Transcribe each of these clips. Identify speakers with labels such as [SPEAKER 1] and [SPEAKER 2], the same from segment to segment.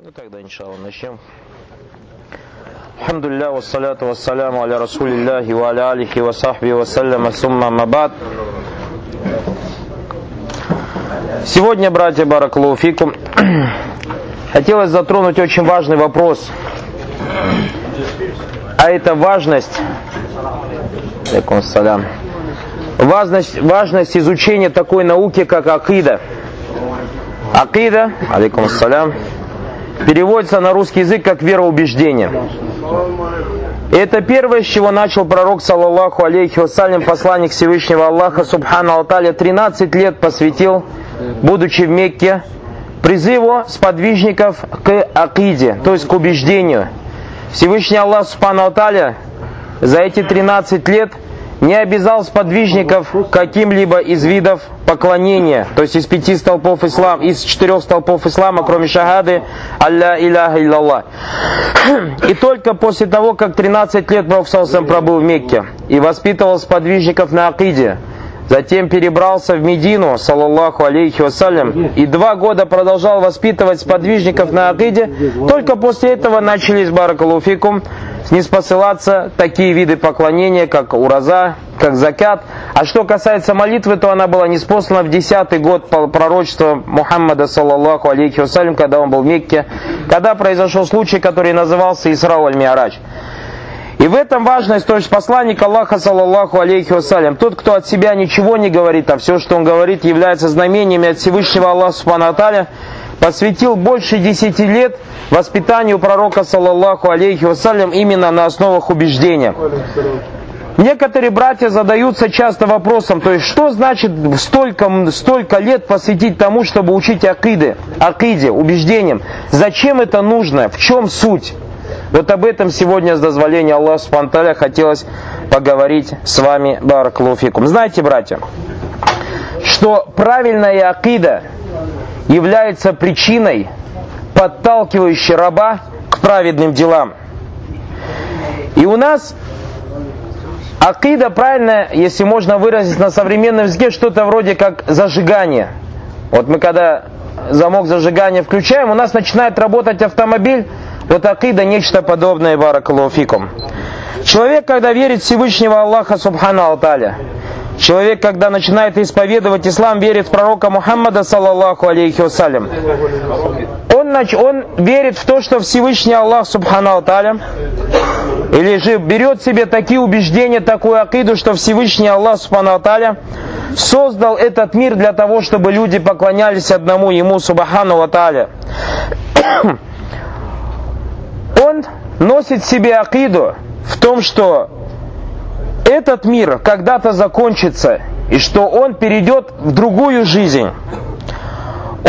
[SPEAKER 1] Ну тогда, иншалла, начнем. Алхамдулилля, вассаляту вассаляму аля расулиллахи ва аля алихи ва сахби ва салляма сумма мабад. Сегодня, братья Баракалуфикум, хотелось затронуть очень важный вопрос. А это важность, салям, важность, важность изучения такой науки, как акида. Акида, алейкум салям, переводится на русский язык как вероубеждение. И это первое, с чего начал пророк, саллаллаху алейхи вассалям, посланник Всевышнего Аллаха, субхану алталя, 13 лет посвятил, будучи в Мекке, призыву сподвижников к акиде, то есть к убеждению. Всевышний Аллах, субхану алталя, за эти 13 лет – не обязал сподвижников каким-либо из видов поклонения, то есть из пяти столпов ислама, из четырех столпов ислама, кроме шахады, алля иляха иллаллах. И только после того, как 13 лет Пророк пробыл в Мекке и воспитывал сподвижников на Акиде, Затем перебрался в Медину, саллаллаху алейхи вассалям, и два года продолжал воспитывать сподвижников на Акиде. Только после этого начались, баракалуфикум, ниспосылаться такие виды поклонения, как ураза, как закят. А что касается молитвы, то она была неспослана в десятый год пророчества Мухаммада, саллаллаху алейхи вассалям, когда он был в Мекке, когда произошел случай, который назывался Исрау аль-Миарадж. И в этом важность, то есть посланник Аллаха, саллаллаху алейхи вассалям, тот, кто от себя ничего не говорит, а все, что он говорит, является знамениями от Всевышнего Аллаха, субхану посвятил больше десяти лет воспитанию пророка, саллаллаху алейхи вассалям, именно на основах убеждения. Некоторые братья задаются часто вопросом, то есть что значит столько, столько лет посвятить тому, чтобы учить акиды, акиде, убеждениям? Зачем это нужно? В чем суть? Вот об этом сегодня с дозволения Аллаха Субтитры хотелось поговорить с вами, Бараклуфикум. Знаете, братья, что правильная акида является причиной, подталкивающей раба к праведным делам. И у нас акида правильно, если можно выразить на современном языке, что-то вроде как зажигание. Вот мы когда замок зажигания включаем, у нас начинает работать автомобиль, вот акида нечто подобное баракалуфикум. Человек, когда верит Всевышнего Аллаха Субхану Алталя, человек, когда начинает исповедовать ислам, верит в пророка Мухаммада, саллаллаху алейхи вассалям, он, он верит в то, что Всевышний Аллах Субхану Алталя, или же берет себе такие убеждения, такую акиду, что Всевышний Аллах Субхану Алталя создал этот мир для того, чтобы люди поклонялись одному Ему Субхану Алталя он носит себе акиду в том, что этот мир когда-то закончится, и что он перейдет в другую жизнь.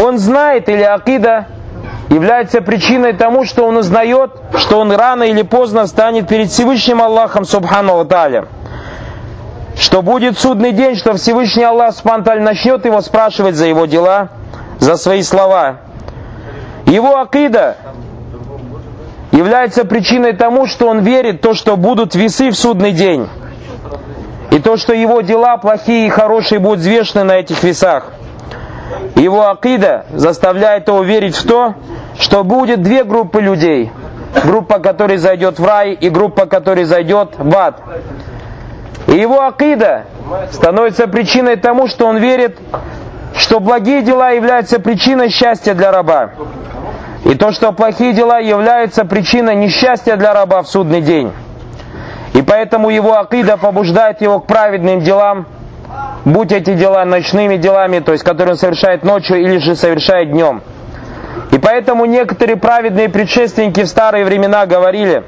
[SPEAKER 1] Он знает, или акида является причиной тому, что он узнает, что он рано или поздно станет перед Всевышним Аллахом Субхану Таля. Что будет судный день, что Всевышний Аллах Субхану начнет его спрашивать за его дела, за свои слова. Его акида является причиной тому, что он верит в то, что будут весы в судный день. И то, что его дела плохие и хорошие будут взвешены на этих весах. Его акида заставляет его верить в то, что будет две группы людей. Группа, которая зайдет в рай, и группа, которая зайдет в ад. И его акида становится причиной тому, что он верит, что благие дела являются причиной счастья для раба. И то, что плохие дела являются причиной несчастья для раба в судный день. И поэтому его акида побуждает его к праведным делам, будь эти дела ночными делами, то есть которые он совершает ночью или же совершает днем. И поэтому некоторые праведные предшественники в старые времена говорили,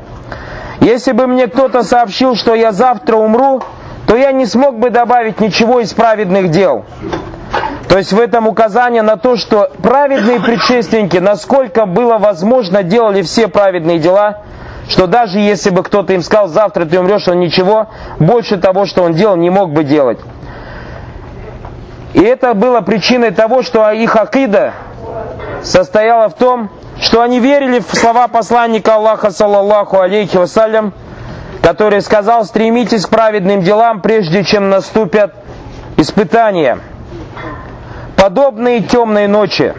[SPEAKER 1] если бы мне кто-то сообщил, что я завтра умру, то я не смог бы добавить ничего из праведных дел. То есть в этом указание на то, что праведные предшественники, насколько было возможно, делали все праведные дела, что даже если бы кто-то им сказал, завтра ты умрешь, он ничего, больше того, что он делал, не мог бы делать. И это было причиной того, что их акида состояла в том, что они верили в слова посланника Аллаха, саллаллаху алейхи вассалям, который сказал, стремитесь к праведным делам, прежде чем наступят испытания – подобные темной ночи.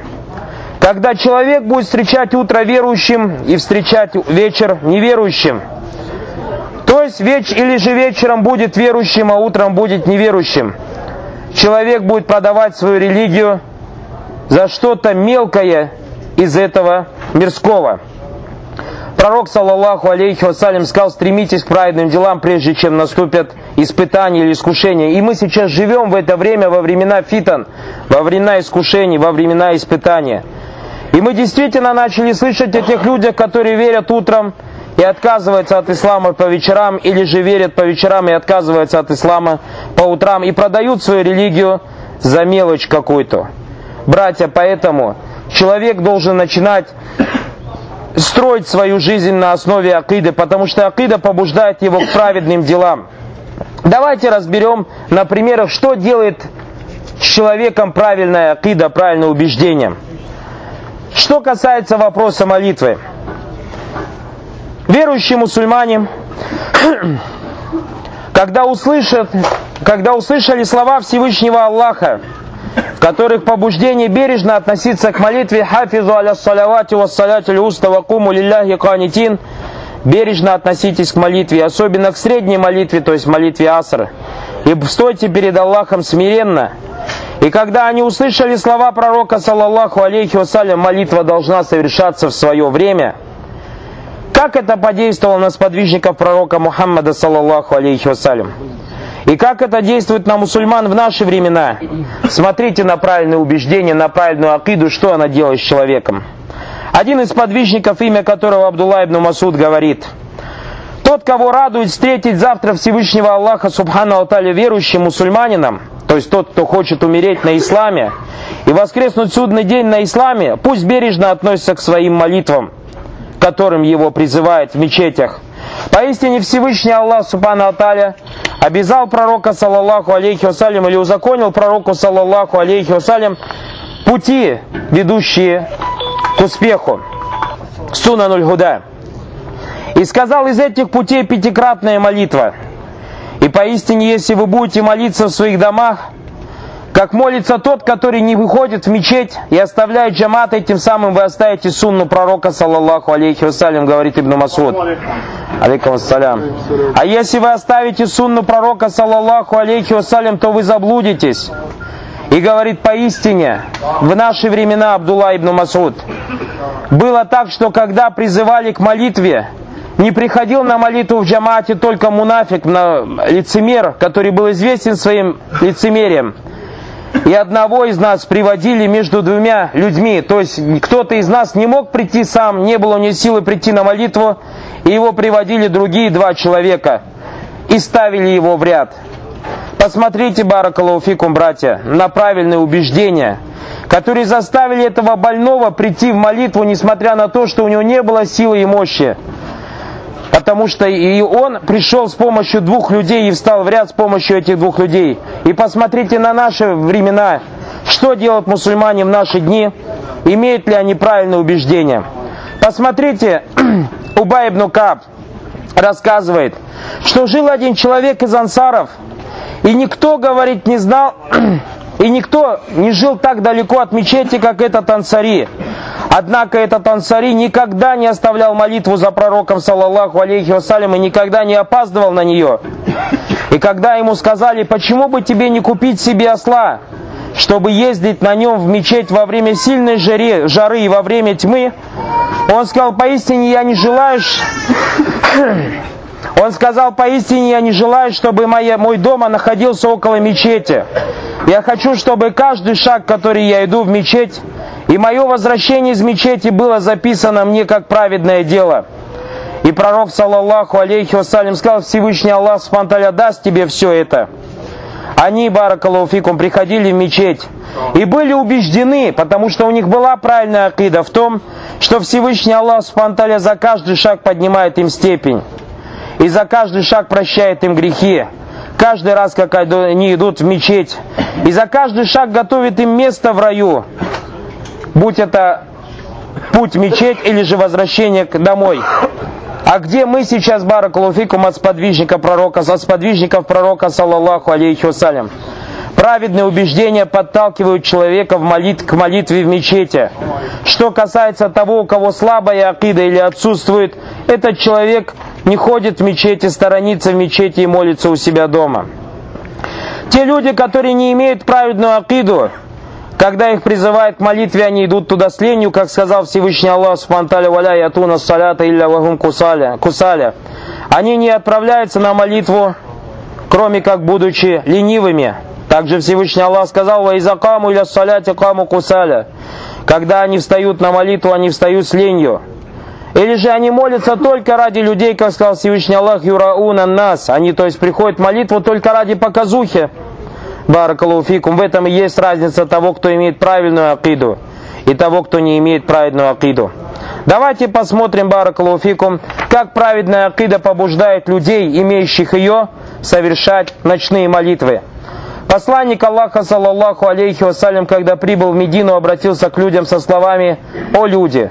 [SPEAKER 1] Когда человек будет встречать утро верующим и встречать вечер неверующим. То есть веч, или же вечером будет верующим, а утром будет неверующим. Человек будет продавать свою религию за что-то мелкое из этого мирского. Пророк, саллаллаху алейхи вассалям, сказал, стремитесь к праведным делам, прежде чем наступят испытания или искушения. И мы сейчас живем в это время, во времена фитан, во времена искушений, во времена испытания. И мы действительно начали слышать о тех людях, которые верят утром и отказываются от ислама по вечерам, или же верят по вечерам и отказываются от ислама по утрам, и продают свою религию за мелочь какую-то. Братья, поэтому человек должен начинать строить свою жизнь на основе акиды, потому что акида побуждает его к праведным делам. Давайте разберем на примерах, что делает с человеком правильная акида, правильное убеждение. Что касается вопроса молитвы. Верующие мусульмане, когда, услышат, когда услышали слова Всевышнего Аллаха, в которых побуждение бережно относиться к молитве «Хафизу аля салавати ва салати уста ва куму лилляхи канитин» бережно относитесь к молитве, особенно к средней молитве, то есть молитве Аср. И стойте перед Аллахом смиренно. И когда они услышали слова пророка, саллаллаху алейхи вассалям, молитва должна совершаться в свое время. Как это подействовало на сподвижников пророка Мухаммада, саллаллаху алейхи вассалям? И как это действует на мусульман в наши времена? Смотрите на правильное убеждение, на правильную акиду, что она делает с человеком. Один из подвижников, имя которого Абдулла ибн Масуд, говорит, тот, кого радует встретить завтра Всевышнего Аллаха Субхану Алталя верующим мусульманином, то есть тот, кто хочет умереть на исламе и воскреснуть судный день на исламе, пусть бережно относится к своим молитвам, которым его призывает в мечетях. Поистине Всевышний Аллах Субхану Алталя обязал пророка, саллаллаху алейхи вассалям, или узаконил пророку, саллаллаху алейхи вассалям, пути, ведущие к успеху. Сунануль Худа. И сказал из этих путей пятикратная молитва. И поистине, если вы будете молиться в своих домах, как молится тот, который не выходит в мечеть и оставляет джамат, и тем самым вы оставите сунну пророка, саллаллаху алейхи вассалям, говорит Ибн Масуд. Алейкум ассалям. А если вы оставите сунну пророка, саллаллаху алейхи вассалям, то вы заблудитесь. И говорит поистине, в наши времена, Абдулла ибн Масуд, было так, что когда призывали к молитве, не приходил на молитву в джамате только мунафик, лицемер, который был известен своим лицемерием и одного из нас приводили между двумя людьми. То есть кто-то из нас не мог прийти сам, не было у него силы прийти на молитву, и его приводили другие два человека и ставили его в ряд. Посмотрите, Баракалауфикум, братья, на правильные убеждения, которые заставили этого больного прийти в молитву, несмотря на то, что у него не было силы и мощи. Потому что и он пришел с помощью двух людей и встал в ряд с помощью этих двух людей. И посмотрите на наши времена, что делают мусульмане в наши дни, имеют ли они правильное убеждение. Посмотрите, Убай ибн Каб рассказывает, что жил один человек из ансаров, и никто, говорит, не знал, и никто не жил так далеко от мечети, как этот ансари. Однако этот ансари никогда не оставлял молитву за пророком, саллаллаху алейхи вассалям, и никогда не опаздывал на нее. И когда ему сказали, почему бы тебе не купить себе осла, чтобы ездить на нем в мечеть во время сильной жаре, жары и во время тьмы, он сказал, поистине я не желаю... Он сказал, поистине я не желаю, чтобы моя, мой дом находился около мечети. Я хочу, чтобы каждый шаг, который я иду в мечеть, и мое возвращение из мечети было записано мне как праведное дело. И пророк, саллаллаху алейхи вассалям, сказал, Всевышний Аллах спанталя даст тебе все это. Они, баракалуфикум, приходили в мечеть и были убеждены, потому что у них была правильная акида в том, что Всевышний Аллах спанталя за каждый шаг поднимает им степень. И за каждый шаг прощает им грехи. Каждый раз, как они идут в мечеть. И за каждый шаг готовит им место в раю будь это путь мечеть или же возвращение домой. А где мы сейчас, Баракулуфикум, от сподвижника пророка, от сподвижников пророка, саллаллаху алейхи вассалям? Праведные убеждения подталкивают человека в молит... к молитве в мечети. Что касается того, у кого слабая акида или отсутствует, этот человек не ходит в мечети, сторонится в мечети и молится у себя дома. Те люди, которые не имеют праведную акиду, когда их призывают к молитве, они идут туда с ленью, как сказал Всевышний Аллах, спанталя валя ятуна салята илля вагум кусаля. кусаля. Они не отправляются на молитву, кроме как будучи ленивыми. Также Всевышний Аллах сказал, «Ва изакаму иля саляти каму кусаля». Когда они встают на молитву, они встают с ленью. Или же они молятся только ради людей, как сказал Всевышний Аллах, юрауна нас. Они, то есть, приходят в молитву только ради показухи. Баракалуфикум. В этом и есть разница того, кто имеет правильную акиду, и того, кто не имеет правильную акиду. Давайте посмотрим, Баракалуфикум, как праведная акида побуждает людей, имеющих ее, совершать ночные молитвы. Посланник Аллаха, саллаллаху алейхи вассалям, когда прибыл в Медину, обратился к людям со словами «О люди,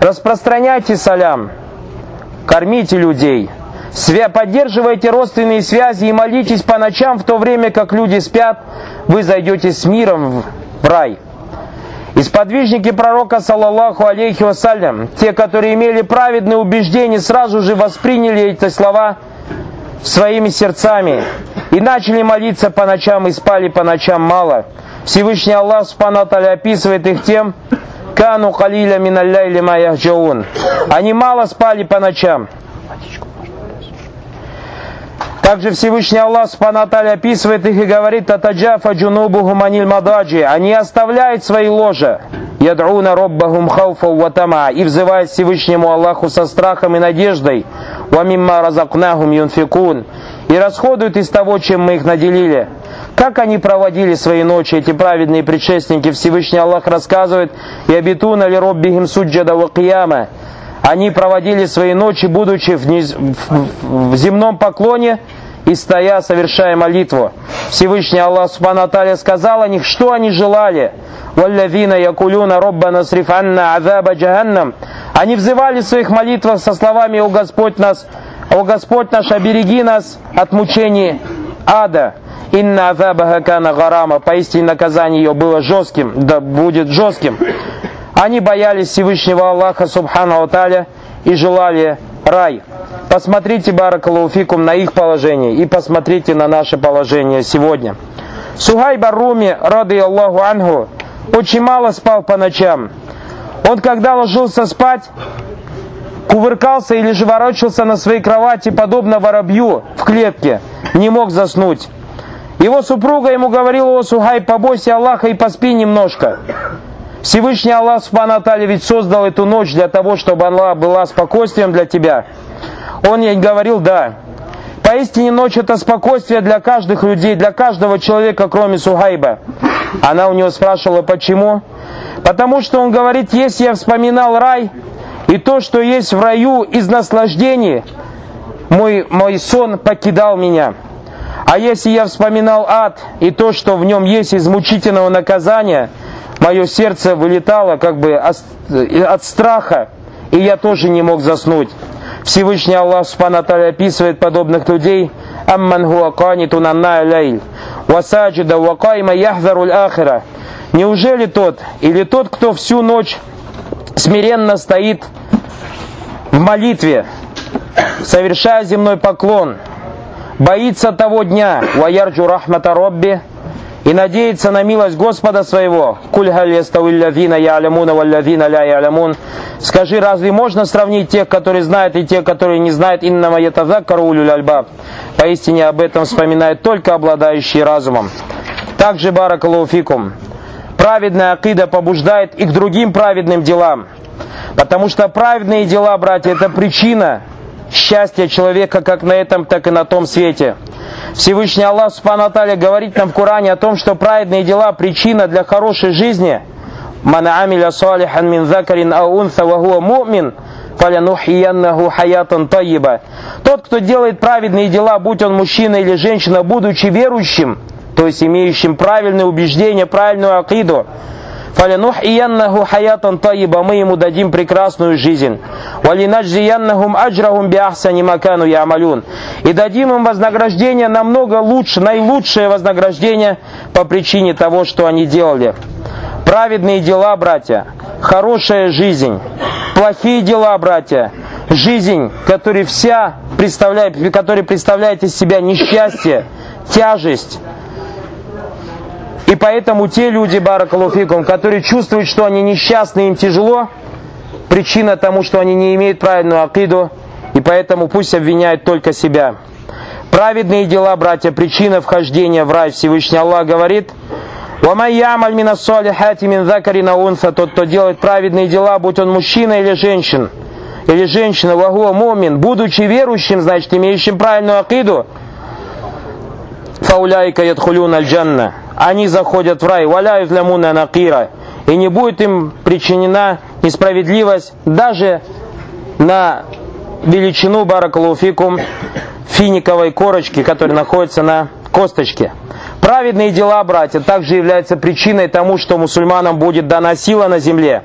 [SPEAKER 1] распространяйте салям, кормите людей, поддерживайте родственные связи и молитесь по ночам, в то время как люди спят, вы зайдете с миром в рай». И сподвижники пророка, саллаллаху алейхи вассалям, те, которые имели праведные убеждения, сразу же восприняли эти слова своими сердцами и начали молиться по ночам и спали по ночам мало. Всевышний Аллах Субхану описывает их тем, Кану калиля миналляйли маяхджаун. Они мало спали по ночам. Также Всевышний Аллах Субхану описывает их и говорит, Татаджафа джунубу гуманиль мададжи. Они оставляют свои ложа. Ядруна роббахум хауфа ватама. И взывают Всевышнему Аллаху со страхом и надеждой. Вамимма разакнахум юнфикун. И расходуют из того, чем мы их наделили. Как они проводили свои ночи, эти праведные предшественники, Всевышний Аллах рассказывает, «И обитуна ли роббихим суджада ва кияма». Они проводили свои ночи, будучи в, низ... в земном поклоне и стоя, совершая молитву. Всевышний Аллах Субхану сказал о них, что они желали. «Валлавина якулюна роббана срифанна азаба джаханнам». Они взывали своих молитвах со словами «О Господь нас, о Господь наш, обереги нас от мучений ада». Инна азабаха кана гарама. Поистине наказание ее было жестким, да будет жестким. Они боялись Всевышнего Аллаха Субхану Аталя и желали рай. Посмотрите, Баракалуфикум, на их положение и посмотрите на наше положение сегодня. Сухай Баруми, рады Аллаху Ангу, очень мало спал по ночам. Он, когда ложился спать, кувыркался или же ворочался на своей кровати, подобно воробью в клетке, не мог заснуть. Его супруга ему говорила, о, Сухай, побойся Аллаха и поспи немножко. Всевышний Аллах Субхану ведь создал эту ночь для того, чтобы она была спокойствием для тебя. Он ей говорил, да. Поистине ночь это спокойствие для каждых людей, для каждого человека, кроме Сухайба. Она у него спрашивала, почему? Потому что он говорит, если я вспоминал рай и то, что есть в раю из наслаждений, мой, мой сон покидал меня. А если я вспоминал ад и то, что в нем есть из мучительного наказания, мое сердце вылетало как бы от страха, и я тоже не мог заснуть. Всевышний Аллах Субхану описывает подобных людей. «Амман хуа каниту нанна лейль, васаджида вакайма яхзару ахира». Неужели тот, или тот, кто всю ночь смиренно стоит в молитве, совершая земной поклон, боится того дня, ваярджу рахмата робби, и надеется на милость Господа своего. Куль ялямуна ля ялямун. Скажи, разве можно сравнить тех, которые знают, и тех, которые не знают, иннама ятазаккару улюль альбаб? Поистине об этом вспоминают только обладающие разумом. Также, баракалуфикум, праведная акида побуждает и к другим праведным делам. Потому что праведные дела, братья, это причина счастья человека как на этом, так и на том свете. Всевышний Аллах Субхану говорит нам в Коране о том, что праведные дела причина для хорошей жизни. Ман амиля салихан мин закарин аунса вахуа мумин. Тот, кто делает праведные дела, будь он мужчина или женщина, будучи верующим, то есть имеющим правильные убеждения, правильную акиду, Фалянухияннаху хаятан таиба, мы ему дадим прекрасную жизнь. Валинаджияннахум аджрахум биахсани макану ямалюн. И дадим им вознаграждение намного лучше, наилучшее вознаграждение по причине того, что они делали. Праведные дела, братья, хорошая жизнь. Плохие дела, братья, жизнь, которая вся представляет, которая представляет из себя несчастье, тяжесть, и поэтому те люди, баракалуфикум, которые чувствуют, что они несчастны, им тяжело, причина тому, что они не имеют правильную акиду, и поэтому пусть обвиняют только себя. Праведные дела, братья, причина вхождения в рай Всевышний Аллах говорит, Тот, кто делает праведные дела, будь он мужчина или женщин, или женщина, вагуа мумин, будучи верующим, значит, имеющим правильную акиду, фауляйка ядхулюн аль-джанна они заходят в рай, валяют лямуна накира, и не будет им причинена несправедливость даже на величину баракалуфикум финиковой корочки, которая находится на косточке. Праведные дела, братья, также являются причиной тому, что мусульманам будет дана сила на земле.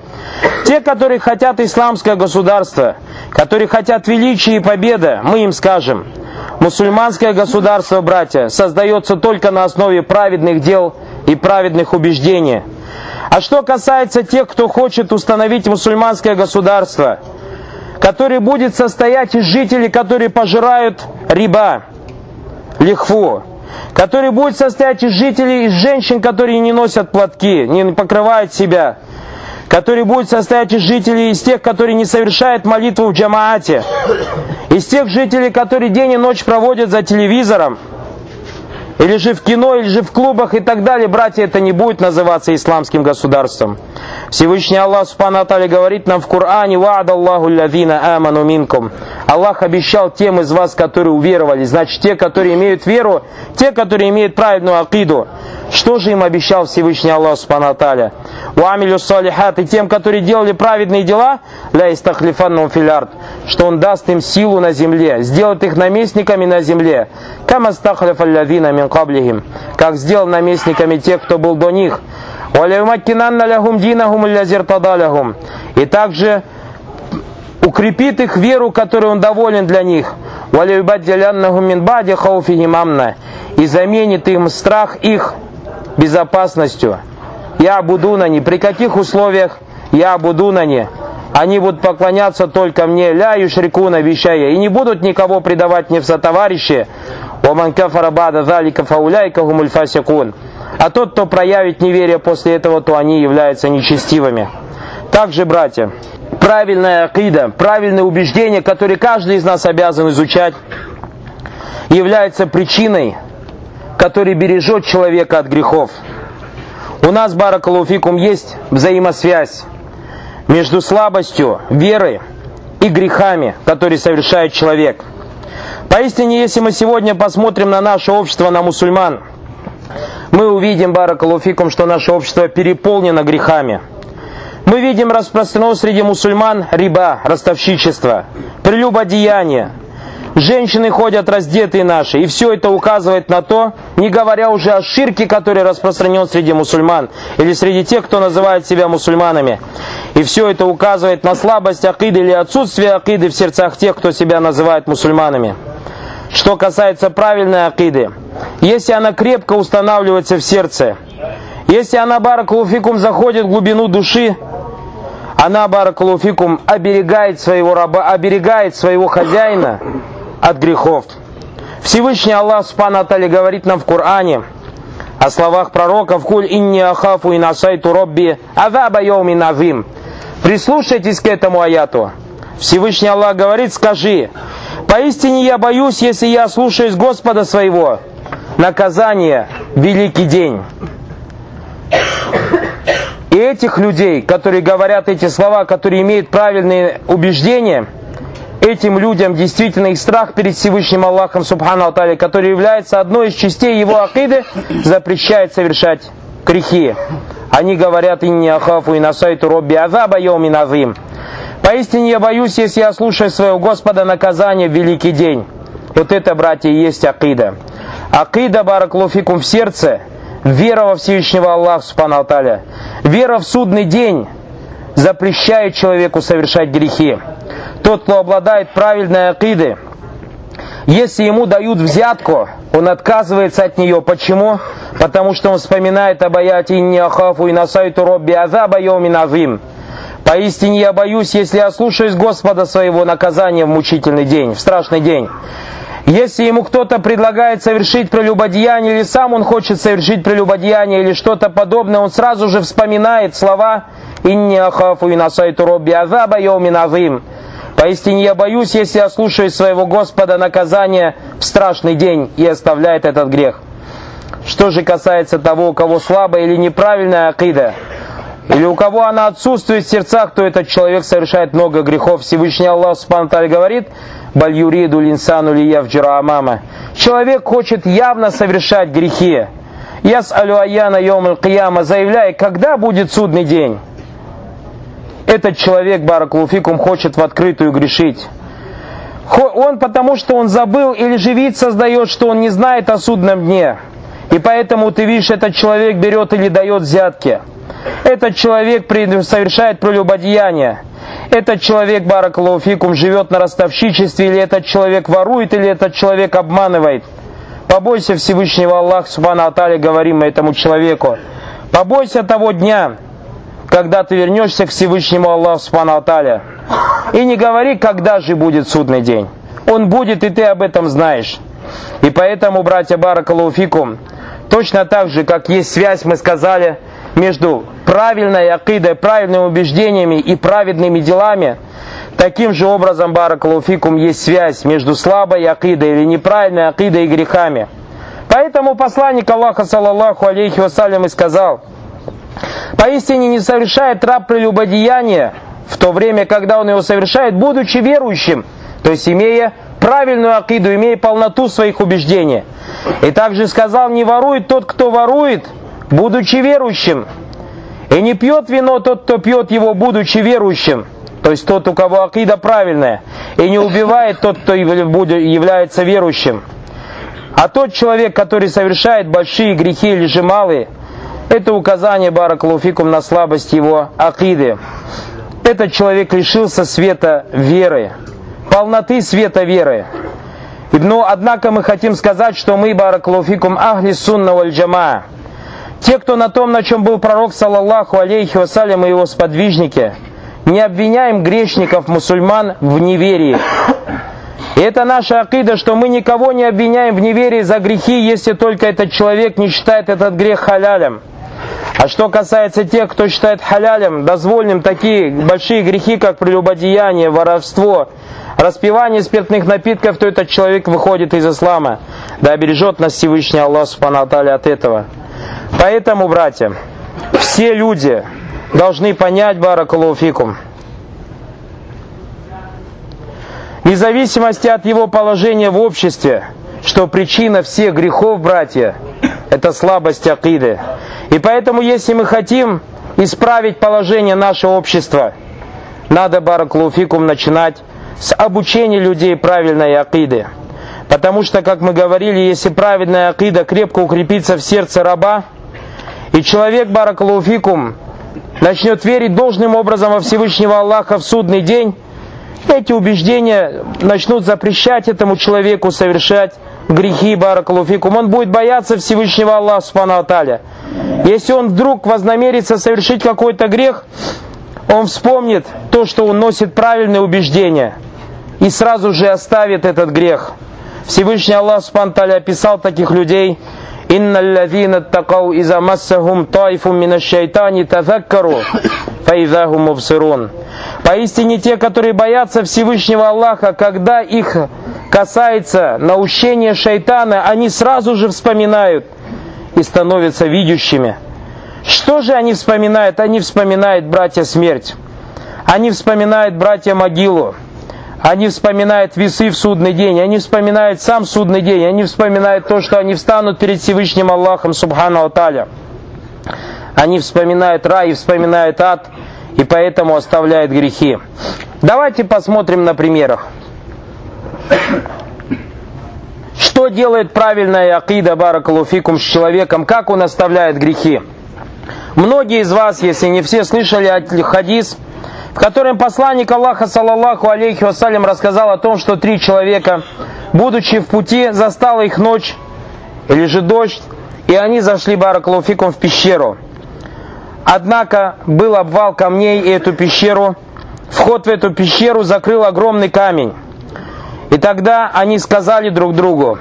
[SPEAKER 1] Те, которые хотят исламское государство, которые хотят величия и победы, мы им скажем – Мусульманское государство, братья, создается только на основе праведных дел и праведных убеждений. А что касается тех, кто хочет установить мусульманское государство, которое будет состоять из жителей, которые пожирают риба, лихву, который будет состоять из жителей, из женщин, которые не носят платки, не покрывают себя, который будет состоять из жителей, из тех, которые не совершают молитву в джамаате, из тех жителей, которые день и ночь проводят за телевизором, или же в кино, или же в клубах и так далее, братья, это не будет называться исламским государством. Всевышний Аллах Субхану говорит нам в Коране, «Ва'ад Аллаху лядина аману минкум». Аллах обещал тем из вас, которые уверовали, значит, те, которые имеют веру, те, которые имеют правильную акиду. Что же им обещал Всевышний Аллах Субхану Аталя? Уамилю салихат и тем, которые делали праведные дела, ля истахлифанну филярд, что Он даст им силу на земле, сделает их наместниками на земле. Кама стахлиф аллавина мин каблихим, как сделал наместниками тех, кто был до них. Валявмаккинанна лягум динахум лязиртадалягум. И также укрепит их веру, которой он доволен для них. Амна. И заменит им страх их безопасностью. Я буду на не. При каких условиях я буду на не? Они будут поклоняться только мне, ля юшрикуна вещая, и не будут никого предавать мне в сотоварищи. Оман кафара бада залика фауляйка. А тот, кто проявит неверие после этого, то они являются нечестивыми. Также, братья, правильная акида, правильное убеждение, которое каждый из нас обязан изучать, является причиной который бережет человека от грехов. У нас, баракалуфикум, есть взаимосвязь между слабостью веры и грехами, которые совершает человек. Поистине, если мы сегодня посмотрим на наше общество, на мусульман, мы увидим, баракалуфикум, что наше общество переполнено грехами. Мы видим распространено среди мусульман риба, ростовщичество, прелюбодеяние, Женщины ходят раздетые наши, и все это указывает на то, не говоря уже о ширке, который распространен среди мусульман, или среди тех, кто называет себя мусульманами. И все это указывает на слабость акиды или отсутствие акиды в сердцах тех, кто себя называет мусульманами. Что касается правильной акиды, если она крепко устанавливается в сердце, если она, баракулуфикум, заходит в глубину души, она, баракулуфикум, оберегает своего раба, оберегает своего хозяина, от грехов. Всевышний Аллах Субхану Атали говорит нам в Коране о словах пророков «Куль инни ахафу и насайту робби азаба йоми назим». Прислушайтесь к этому аяту. Всевышний Аллах говорит, скажи, «Поистине я боюсь, если я слушаюсь Господа своего, наказание – великий день». И этих людей, которые говорят эти слова, которые имеют правильные убеждения – этим людям действительно их страх перед Всевышним Аллахом Субхану Атали, который является одной из частей его акиды, запрещает совершать грехи. Они говорят «Инни ахафу и насайту робби азаба йоми назим». Поистине я боюсь, если я слушаю своего Господа наказание в великий день. Вот это, братья, и есть акида. Акида, бараклуфикум, в сердце, вера во Всевышнего Аллаха Субхану Аталя, вера в судный день запрещает человеку совершать грехи. Тот, кто обладает правильной акидой, если ему дают взятку, он отказывается от нее. Почему? Потому что он вспоминает об аяте «Инни ахафу и насайту робби азаба йомин азим». Поистине я боюсь, если я слушаюсь Господа своего наказания в мучительный день, в страшный день. Если ему кто-то предлагает совершить прелюбодеяние, или сам он хочет совершить прелюбодеяние, или что-то подобное, он сразу же вспоминает слова «Инни ахафу и насайту робби азаба йомин азим». Поистине я боюсь, если я слушаю своего Господа наказания в страшный день и оставляет этот грех. Что же касается того, у кого слабая или неправильная акида, или у кого она отсутствует в сердцах, то этот человек совершает много грехов. Всевышний Аллах Субхану говорит, «Бальюриду линсану лиев амама». Человек хочет явно совершать грехи. Яс алю аяна йом кияма, заявляя, когда будет судный день. Этот человек, Баракулуфикум, хочет в открытую грешить. Он потому, что он забыл или же вид создает, что он не знает о судном дне. И поэтому ты видишь, этот человек берет или дает взятки. Этот человек совершает прелюбодеяние. Этот человек, Баракалуфикум, живет на ростовщичестве, или этот человек ворует, или этот человек обманывает. Побойся Всевышнего Аллаха, Субхану Атали, говорим этому человеку. Побойся того дня, когда ты вернешься к Всевышнему Аллаху Субхану Аталя. И не говори, когда же будет судный день. Он будет, и ты об этом знаешь. И поэтому, братья Баракалуфикум, точно так же, как есть связь, мы сказали, между правильной акидой, правильными убеждениями и праведными делами, таким же образом, Баракалуфикум, есть связь между слабой акидой или неправильной акидой и грехами. Поэтому посланник Аллаха, саллаллаху алейхи вассалям, и сказал – Поистине не совершает раб прелюбодеяние в то время, когда он его совершает, будучи верующим, то есть имея правильную акиду, имея полноту своих убеждений. И также сказал, не ворует тот, кто ворует, будучи верующим. И не пьет вино тот, кто пьет его, будучи верующим. То есть тот, у кого акида правильная. И не убивает тот, кто является верующим. А тот человек, который совершает большие грехи или же малые – это указание Баракалуфикум на слабость его акиды. Этот человек лишился света веры, полноты света веры. Но, однако мы хотим сказать, что мы, Баракалуфикум, ахли сунна валь джама. Те, кто на том, на чем был пророк, саллаллаху алейхи вассалям и его сподвижники, не обвиняем грешников, мусульман в неверии. И это наша акида, что мы никого не обвиняем в неверии за грехи, если только этот человек не считает этот грех халялем. А что касается тех, кто считает халялем, дозвольным такие большие грехи, как прелюбодеяние, воровство, распивание спиртных напитков, то этот человек выходит из ислама. Да обережет нас Всевышний Аллах Субхану от этого. Поэтому, братья, все люди должны понять Баракалуфикум. Вне зависимости от его положения в обществе, что причина всех грехов, братья, это слабость акиды. И поэтому, если мы хотим исправить положение нашего общества, надо, Бараклауфикум, начинать с обучения людей правильной акиды. Потому что, как мы говорили, если правильная акида крепко укрепится в сердце раба, и человек, Бараклауфикум, начнет верить должным образом во Всевышнего Аллаха в судный день, эти убеждения начнут запрещать этому человеку совершать грехи, баракалуфикум. Он будет бояться Всевышнего Аллаха, Субхану Аталя. Если он вдруг вознамерится совершить какой-то грех, он вспомнит то, что он носит правильное убеждение, и сразу же оставит этот грех. Всевышний Аллах Субхану описал таких людей, «Инна аллазина такау иза массахум тайфум мина шайтани тазаккару, фаизахум мубсирун». Поистине те, которые боятся Всевышнего Аллаха, когда их касается наущения шайтана, они сразу же вспоминают и становятся видящими. Что же они вспоминают? Они вспоминают, братья, смерть. Они вспоминают, братья, могилу. Они вспоминают весы в судный день. Они вспоминают сам судный день. Они вспоминают то, что они встанут перед Всевышним Аллахом, Субхану Аталя. Они вспоминают рай и вспоминают ад и поэтому оставляет грехи. Давайте посмотрим на примерах. Что делает правильная акида баракалуфикум с человеком? Как он оставляет грехи? Многие из вас, если не все, слышали хадис, в котором посланник Аллаха, саллаллаху алейхи вассалям, рассказал о том, что три человека, будучи в пути, застала их ночь или же дождь, и они зашли баракалуфикум в пещеру. Однако был обвал камней, и эту пещеру, вход в эту пещеру закрыл огромный камень. И тогда они сказали друг другу,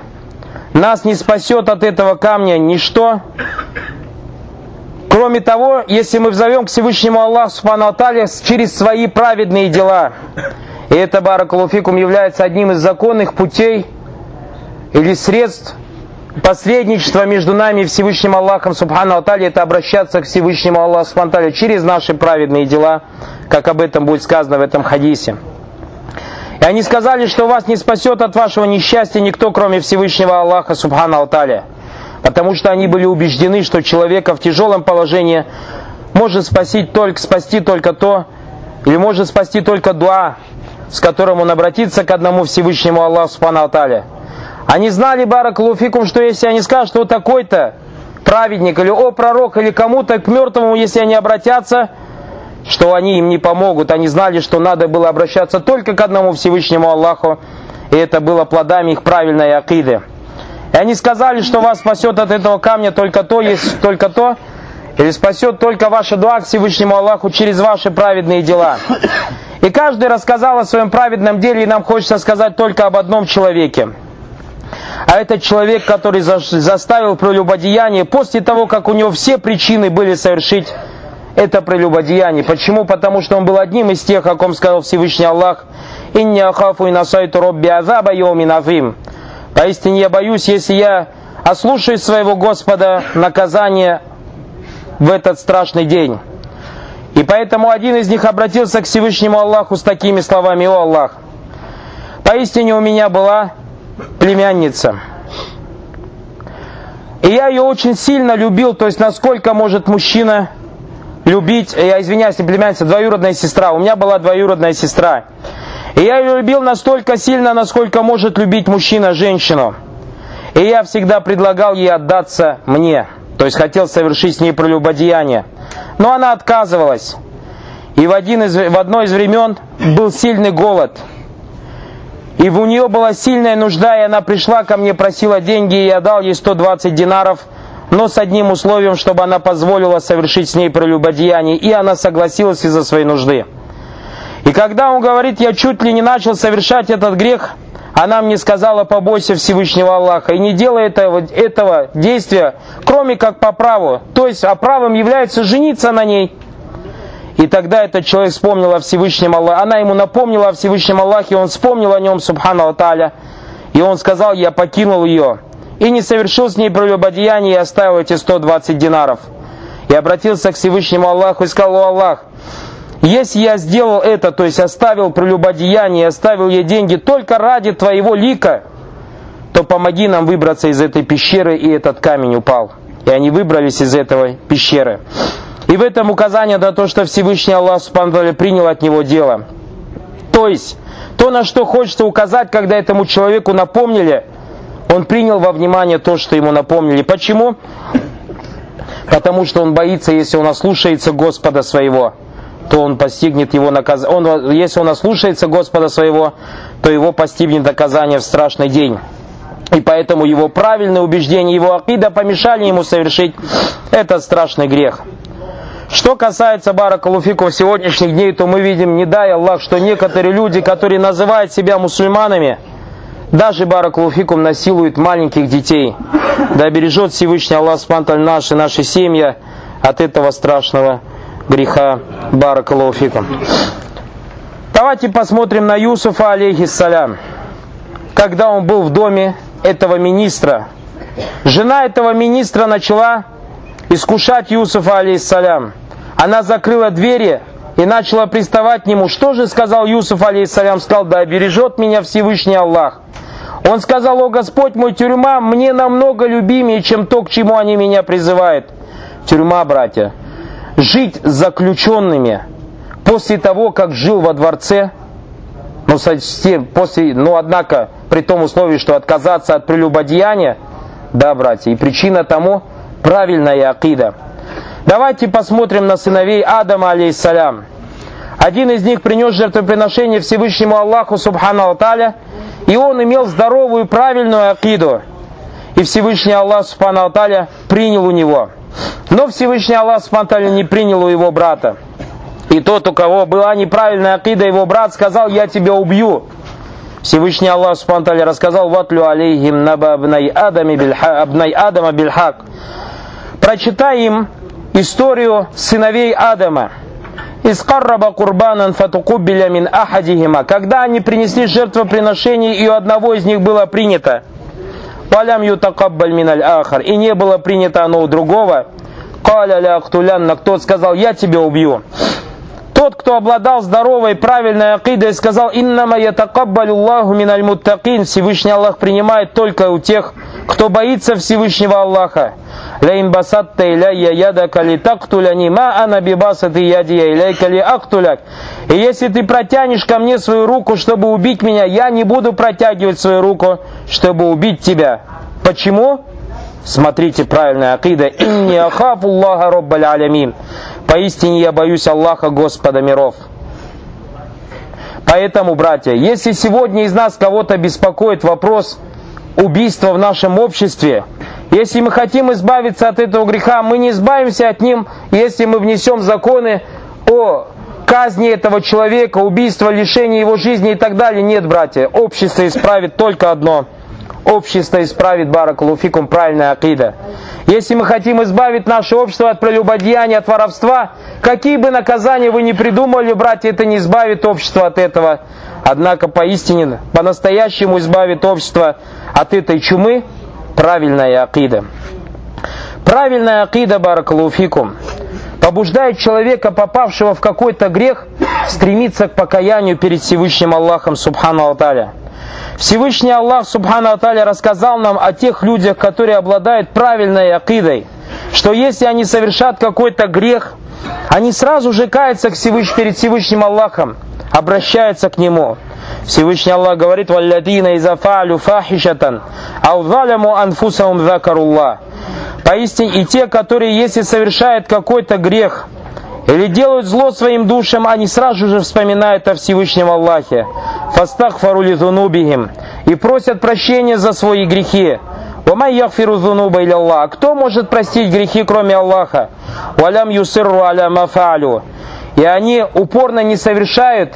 [SPEAKER 1] нас не спасет от этого камня ничто, кроме того, если мы взовем к Всевышнему Аллаху Субхану через свои праведные дела. И это, Баракалуфикум, является одним из законных путей или средств посредничества между нами и Всевышним Аллахом Субхану это обращаться к Всевышнему Аллаху Субхану через наши праведные дела, как об этом будет сказано в этом хадисе. И они сказали, что вас не спасет от вашего несчастья никто, кроме Всевышнего Аллаха Субхану Алталя. Потому что они были убеждены, что человека в тяжелом положении может спасти только, спасти только то, или может спасти только дуа, с которым он обратится к одному Всевышнему Аллаху Субхану Алталя. Они знали, Барак Луфикум, что если они скажут, что такой-то праведник, или о пророк, или кому-то к мертвому, если они обратятся – что они им не помогут. Они знали, что надо было обращаться только к одному Всевышнему Аллаху, и это было плодами их правильной акиды. И они сказали, что вас спасет от этого камня только то, есть только то, или спасет только ваша дуа к Всевышнему Аллаху через ваши праведные дела. И каждый рассказал о своем праведном деле, и нам хочется сказать только об одном человеке. А это человек, который заставил прелюбодеяние после того, как у него все причины были совершить это прелюбодеяние. Почему? Потому что он был одним из тех, о ком сказал Всевышний Аллах, «Инни ахафу и насайту робби азаба йомин Поистине я боюсь, если я ослушаюсь своего Господа, наказание в этот страшный день. И поэтому один из них обратился к Всевышнему Аллаху с такими словами, «О Аллах, поистине у меня была племянница, и я ее очень сильно любил, то есть насколько может мужчина любить, я извиняюсь, не племянница, двоюродная сестра. У меня была двоюродная сестра. И я ее любил настолько сильно, насколько может любить мужчина женщину. И я всегда предлагал ей отдаться мне. То есть хотел совершить с ней прелюбодеяние. Но она отказывалась. И в, один из, в одно из времен был сильный голод. И у нее была сильная нужда, и она пришла ко мне, просила деньги, и я дал ей 120 динаров – но с одним условием, чтобы она позволила совершить с ней прелюбодеяние, и она согласилась из-за своей нужды. И когда он говорит, я чуть ли не начал совершать этот грех, она мне сказала, побойся Всевышнего Аллаха, и не делай этого, этого действия, кроме как по праву. То есть, а правом является жениться на ней. И тогда этот человек вспомнил о Всевышнем Аллахе. Она ему напомнила о Всевышнем Аллахе, он вспомнил о нем, Субхану Аталя. И он сказал, я покинул ее и не совершил с ней прелюбодеяние и оставил эти 120 динаров. И обратился к Всевышнему Аллаху и сказал, о Аллах, если я сделал это, то есть оставил прелюбодеяние, оставил ей деньги только ради твоего лика, то помоги нам выбраться из этой пещеры, и этот камень упал. И они выбрались из этой пещеры. И в этом указание на то, что Всевышний Аллах принял от него дело. То есть, то, на что хочется указать, когда этому человеку напомнили, он принял во внимание то, что ему напомнили. Почему? Потому что он боится, если он ослушается Господа своего, то он постигнет его наказание. Он, если он ослушается Господа своего, то его постигнет наказание в страшный день. И поэтому его правильное убеждение, его акида помешали ему совершить этот страшный грех. Что касается Баракалуфиков сегодняшних дней, то мы видим, не дай Аллах, что некоторые люди, которые называют себя мусульманами – даже Баракулуфикум насилует маленьких детей. Да бережет Всевышний Аллах Спанталь наши, наши семьи от этого страшного греха Баракулуфикум. Давайте посмотрим на Юсуфа алейхиссалям. Когда он был в доме этого министра, жена этого министра начала искушать Юсуфа алейхиссалям. Она закрыла двери и начала приставать к нему. Что же сказал Юсуф алейхиссалям? Сказал, да бережет меня Всевышний Аллах. Он сказал, о Господь мой, тюрьма мне намного любимее, чем то, к чему они меня призывают. Тюрьма, братья. Жить с заключенными после того, как жил во дворце, но Ну, после, ну, однако, при том условии, что отказаться от прелюбодеяния, да, братья, и причина тому правильная акида. Давайте посмотрим на сыновей Адама, алейхиссалям. Один из них принес жертвоприношение Всевышнему Аллаху, субхану Алталя, и он имел здоровую, правильную акиду. И Всевышний Аллах, субхану Алталя, принял у него. Но Всевышний Аллах, субхану Алталя, не принял у его брата. И тот, у кого была неправильная акида, его брат сказал, я тебя убью. Всевышний Аллах Субхану рассказал «Ватлю алейхим наба абнай Адама бильхак». Прочитай им историю сыновей Адама. Искарраба курбанан фатукубиля мин ахадихима. Когда они принесли жертвоприношение, и у одного из них было принято. Валям ютакаббаль миналь ахар. И не было принято оно у другого. Каля ля актулянна. Кто сказал, я тебя убью. Тот, кто обладал здоровой, правильной акидой, сказал, «Иннама ятакаббалю Аллаху миналь муттакин». Всевышний Аллах принимает только у тех, кто боится Всевышнего Аллаха. «Лейн басатта иляйя ядака ли тактуляни, ма ана бибасаты ядия иляйка ли актуляк». И если ты протянешь ко мне свою руку, чтобы убить меня, я не буду протягивать свою руку, чтобы убить тебя. Почему? Смотрите правильная акида. «Инни ахафу Аллаха роббаль алямин». Поистине я боюсь Аллаха, Господа миров. Поэтому, братья, если сегодня из нас кого-то беспокоит вопрос убийства в нашем обществе, если мы хотим избавиться от этого греха, мы не избавимся от ним, если мы внесем законы о казни этого человека, убийства, лишения его жизни и так далее. Нет, братья, общество исправит только одно. Общество исправит, баракалуфикум, правильная акида. Если мы хотим избавить наше общество от прелюбодеяния, от воровства, какие бы наказания вы ни придумали, братья, это не избавит общество от этого. Однако поистине, по-настоящему избавит общество от этой чумы правильная акида. Правильная акида, баракалуфикум, побуждает человека, попавшего в какой-то грех, стремиться к покаянию перед Всевышним Аллахом, субхану Алталя. Всевышний Аллах Субхану Аталя рассказал нам о тех людях, которые обладают правильной акидой, что если они совершат какой-то грех, они сразу же каются к Всевыш... перед Всевышним Аллахом, обращаются к Нему. Всевышний Аллах говорит, «Валладина изафалю фахишатан, аузаляму анфусаум закаруллах». Поистине и те, которые, если совершают какой-то грех, или делают зло своим душам, они сразу же вспоминают о Всевышнем Аллахе. Фастахфару лизунубихим. И просят прощения за свои грехи. Вамай яхфиру зунуба или Аллах. Кто может простить грехи, кроме Аллаха? Валям юсирру аля мафалю. И они упорно не совершают,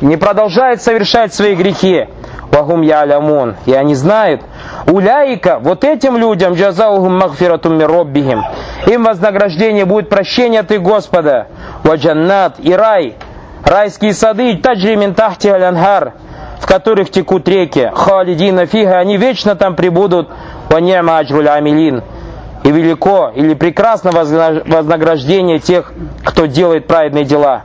[SPEAKER 1] не продолжают совершать свои грехи. Вахум ялямун. И они знают. Уляйка, вот этим людям, джазаухум махфиратум мироббихим. Им вознаграждение будет прощение от Господа. Ваджаннат и рай. Райские сады, таджри мин тахти алянхар, в которых текут реки. Халидина фига, они вечно там прибудут. Ваняма аджруль амилин. И велико или прекрасно вознаграждение тех, кто делает праведные дела.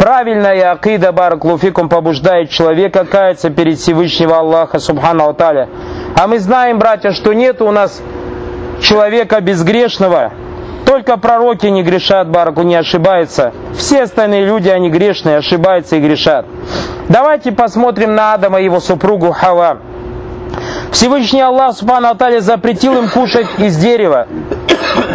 [SPEAKER 1] Правильная акида Бараклуфикум побуждает человека каяться перед Всевышнего Аллаха Субхану Алталя. А мы знаем, братья, что нет у нас человека безгрешного. Только пророки не грешат, Бараку не ошибается. Все остальные люди, они грешные, ошибаются и грешат. Давайте посмотрим на Адама и его супругу Хава. Всевышний Аллах Субхану Алталя запретил им кушать из дерева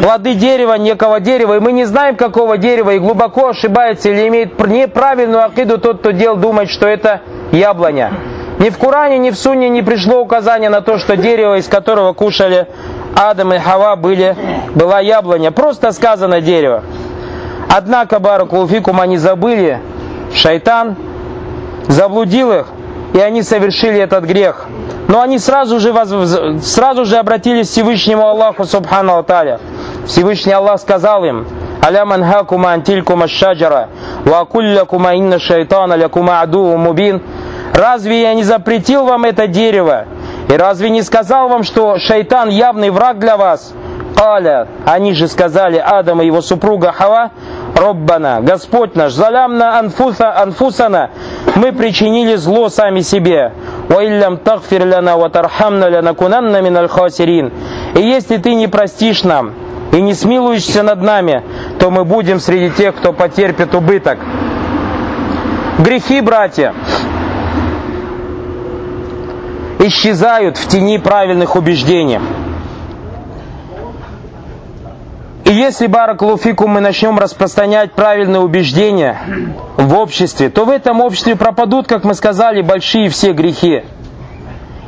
[SPEAKER 1] плоды дерева, некого дерева, и мы не знаем, какого дерева, и глубоко ошибается или имеет неправильную акиду тот, кто дел, думает, что это яблоня. Ни в Коране, ни в Сунне не пришло указание на то, что дерево, из которого кушали Адам и Хава, были, была яблоня. Просто сказано дерево. Однако, Баракулфикум, они забыли, шайтан заблудил их, и они совершили этот грех. Но они сразу же, сразу же обратились к Всевышнему Аллаху Субхану Алталя. Всевышний Аллах сказал им, «Аля манхакума антилькума шаджара, ва куллякума инна шайтана лякума аду мубин». Разве я не запретил вам это дерево? И разве не сказал вам, что шайтан явный враг для вас? Аля, они же сказали Адам и его супруга Хава, Роббана, Господь наш, залямна анфуса, анфусана, мы причинили зло сами себе. Уиллям такфир ляна ватархамна лянакунанна миналь. И если ты не простишь нам, и не смилуешься над нами, то мы будем среди тех, кто потерпит убыток. Грехи, братья, исчезают в тени правильных убеждений. И если, Баракалуфику, мы начнем распространять правильные убеждения в обществе, то в этом обществе пропадут, как мы сказали, большие все грехи.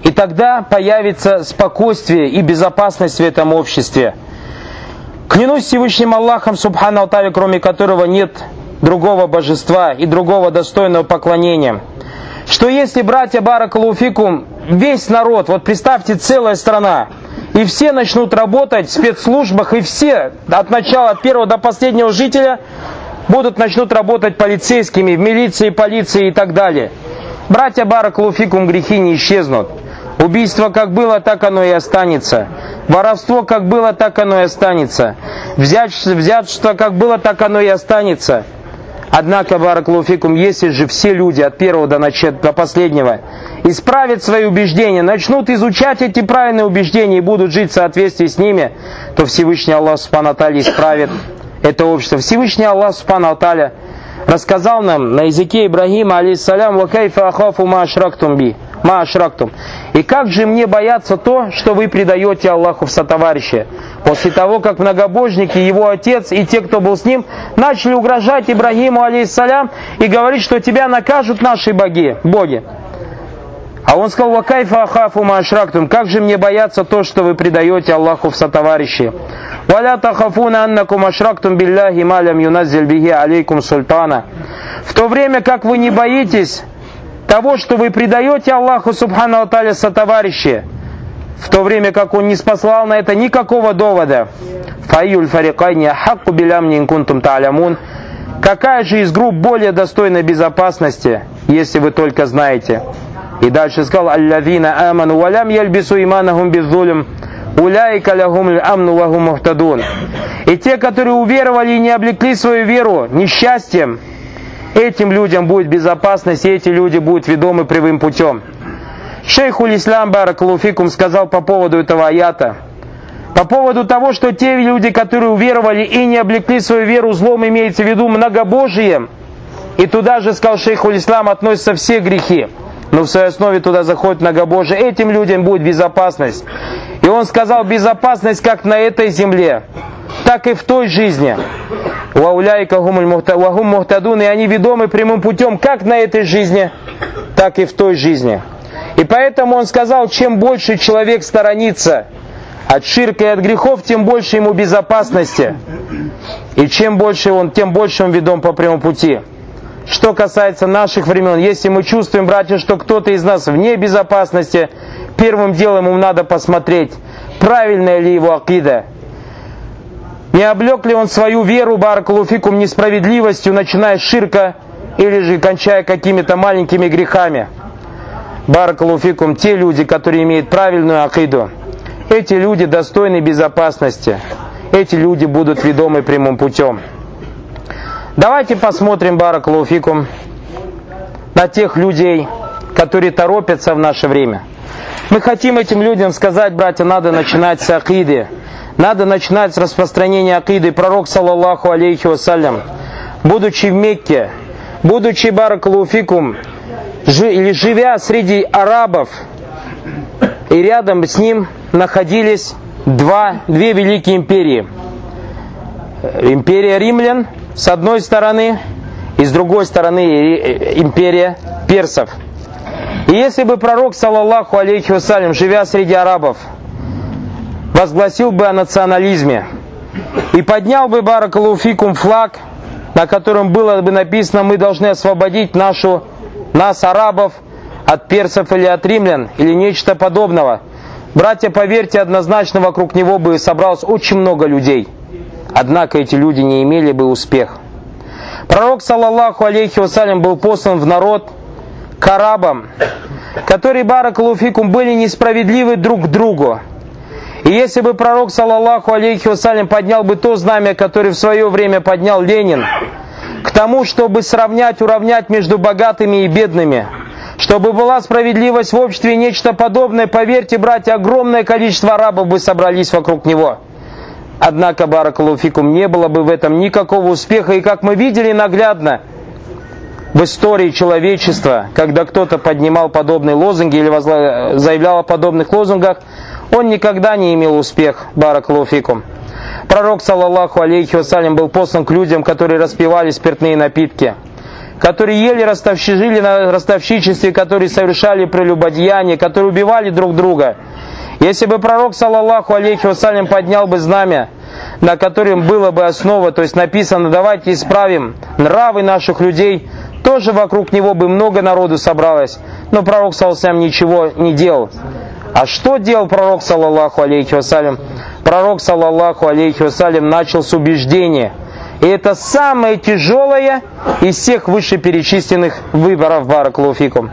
[SPEAKER 1] И тогда появится спокойствие и безопасность в этом обществе. Клянусь Всевышним Аллахом, Субхану Алтаре, кроме которого нет другого божества и другого достойного поклонения. Что если, братья Баракалуфикум, весь народ, вот представьте, целая страна, и все начнут работать в спецслужбах, и все, от начала, от первого до последнего жителя, будут начнут работать полицейскими, в милиции, полиции и так далее. Братья Баракалуфикум, грехи не исчезнут. Убийство как было, так оно и останется. Воровство как было, так оно и останется. Взять, взятство как было, так оно и останется. Однако, Бараклуфикум, если же все люди от первого до, начала, до последнего исправят свои убеждения, начнут изучать эти правильные убеждения и будут жить в соответствии с ними, то Всевышний Аллах Субхану исправит это общество. Всевышний Аллах Субхану рассказал нам на языке Ибрагима, алейхиссалям, «Вакайфа ахафу ма ашрактум би» ма. И как же мне бояться то, что вы предаете Аллаху в сотоварища? После того, как многобожники, его отец и те, кто был с ним, начали угрожать Ибрагиму, алейхиссалям, и говорить, что тебя накажут наши боги, боги. А он сказал, вакайфа ахафу ма ашрактум. Как же мне бояться то, что вы предаете Аллаху в сотоварищи? Валя тахафуна аннакум ашрактум билляхи малям юназзиль бихи алейкум султана. В то время как вы не боитесь того, что вы предаете Аллаху Субхану Аталя сотоварищи, в то время как Он не спаслал на это никакого довода. Фаюль фарикайни хакку билям нинкунтум та'лямун. Какая же из групп более достойна безопасности, если вы только знаете? И дальше сказал, «Аллавина аману валям яльбису иманахум беззулем, уляйка лягум амну мухтадун». И те, которые уверовали и не облекли свою веру несчастьем, Этим людям будет безопасность, и эти люди будут ведомы прямым путем. Шейх Улислам Баракалуфикум сказал по поводу этого аята, по поводу того, что те люди, которые уверовали и не облекли свою веру злом, имеется в виду многобожием, и туда же, сказал шейх Улислам, относятся все грехи, но в своей основе туда заходит многобожие, этим людям будет безопасность. И он сказал, безопасность как на этой земле, так и в той жизни. Вахум мухтадун, и они ведомы прямым путем как на этой жизни, так и в той жизни. И поэтому он сказал, чем больше человек сторонится от ширка и от грехов, тем больше ему безопасности. И чем больше он, тем больше он ведом по прямому пути. Что касается наших времен, если мы чувствуем, братья, что кто-то из нас вне безопасности, первым делом ему надо посмотреть, правильная ли его акида, не облег ли он свою веру, баракалуфикум, несправедливостью, начиная с ширка или же кончая какими-то маленькими грехами? Баракалуфикум, те люди, которые имеют правильную акиду, эти люди достойны безопасности. Эти люди будут ведомы прямым путем. Давайте посмотрим, Баракалуфикум, на тех людей, которые торопятся в наше время. Мы хотим этим людям сказать, братья, надо начинать с акиды. Надо начинать с распространения акиды. Пророк, саллаллаху алейхи вассалям, будучи в Мекке, будучи баракалуфикум, или живя среди арабов, и рядом с ним находились два, две великие империи. Империя римлян с одной стороны, и с другой стороны империя персов. И если бы пророк, саллаллаху алейхи вассалям, живя среди арабов, возгласил бы о национализме и поднял бы Баракалуфикум флаг, на котором было бы написано «Мы должны освободить нашу, нас, арабов, от персов или от римлян» или нечто подобного. Братья, поверьте, однозначно вокруг него бы собралось очень много людей. Однако эти люди не имели бы успеха. Пророк, саллаллаху алейхи вассалям, был послан в народ к арабам, которые, баракалуфикум, были несправедливы друг к другу. И если бы пророк, саллаллаху алейхи вассалям, поднял бы то знамя, которое в свое время поднял Ленин, к тому, чтобы сравнять, уравнять между богатыми и бедными, чтобы была справедливость в обществе и нечто подобное, поверьте, братья, огромное количество арабов бы собрались вокруг него. Однако, Баракалуфикум, не было бы в этом никакого успеха, и как мы видели наглядно, в истории человечества, когда кто-то поднимал подобные лозунги или заявлял о подобных лозунгах, он никогда не имел успех, баракалуфикум. Пророк, саллаллаху алейхи вассалям, был послан к людям, которые распивали спиртные напитки, которые ели ростовщи, жили на ростовщичестве, которые совершали прелюбодеяние, которые убивали друг друга. Если бы пророк, саллаллаху алейхи вассалям, поднял бы знамя, на котором было бы основа, то есть написано, давайте исправим нравы наших людей, тоже вокруг него бы много народу собралось, но пророк, саллаллаху ничего не делал. А что делал пророк, саллаллаху алейхи вассалям? Пророк, саллаллаху алейхи вассалям, начал с убеждения. И это самое тяжелое из всех вышеперечисленных выборов Бараклауфикум.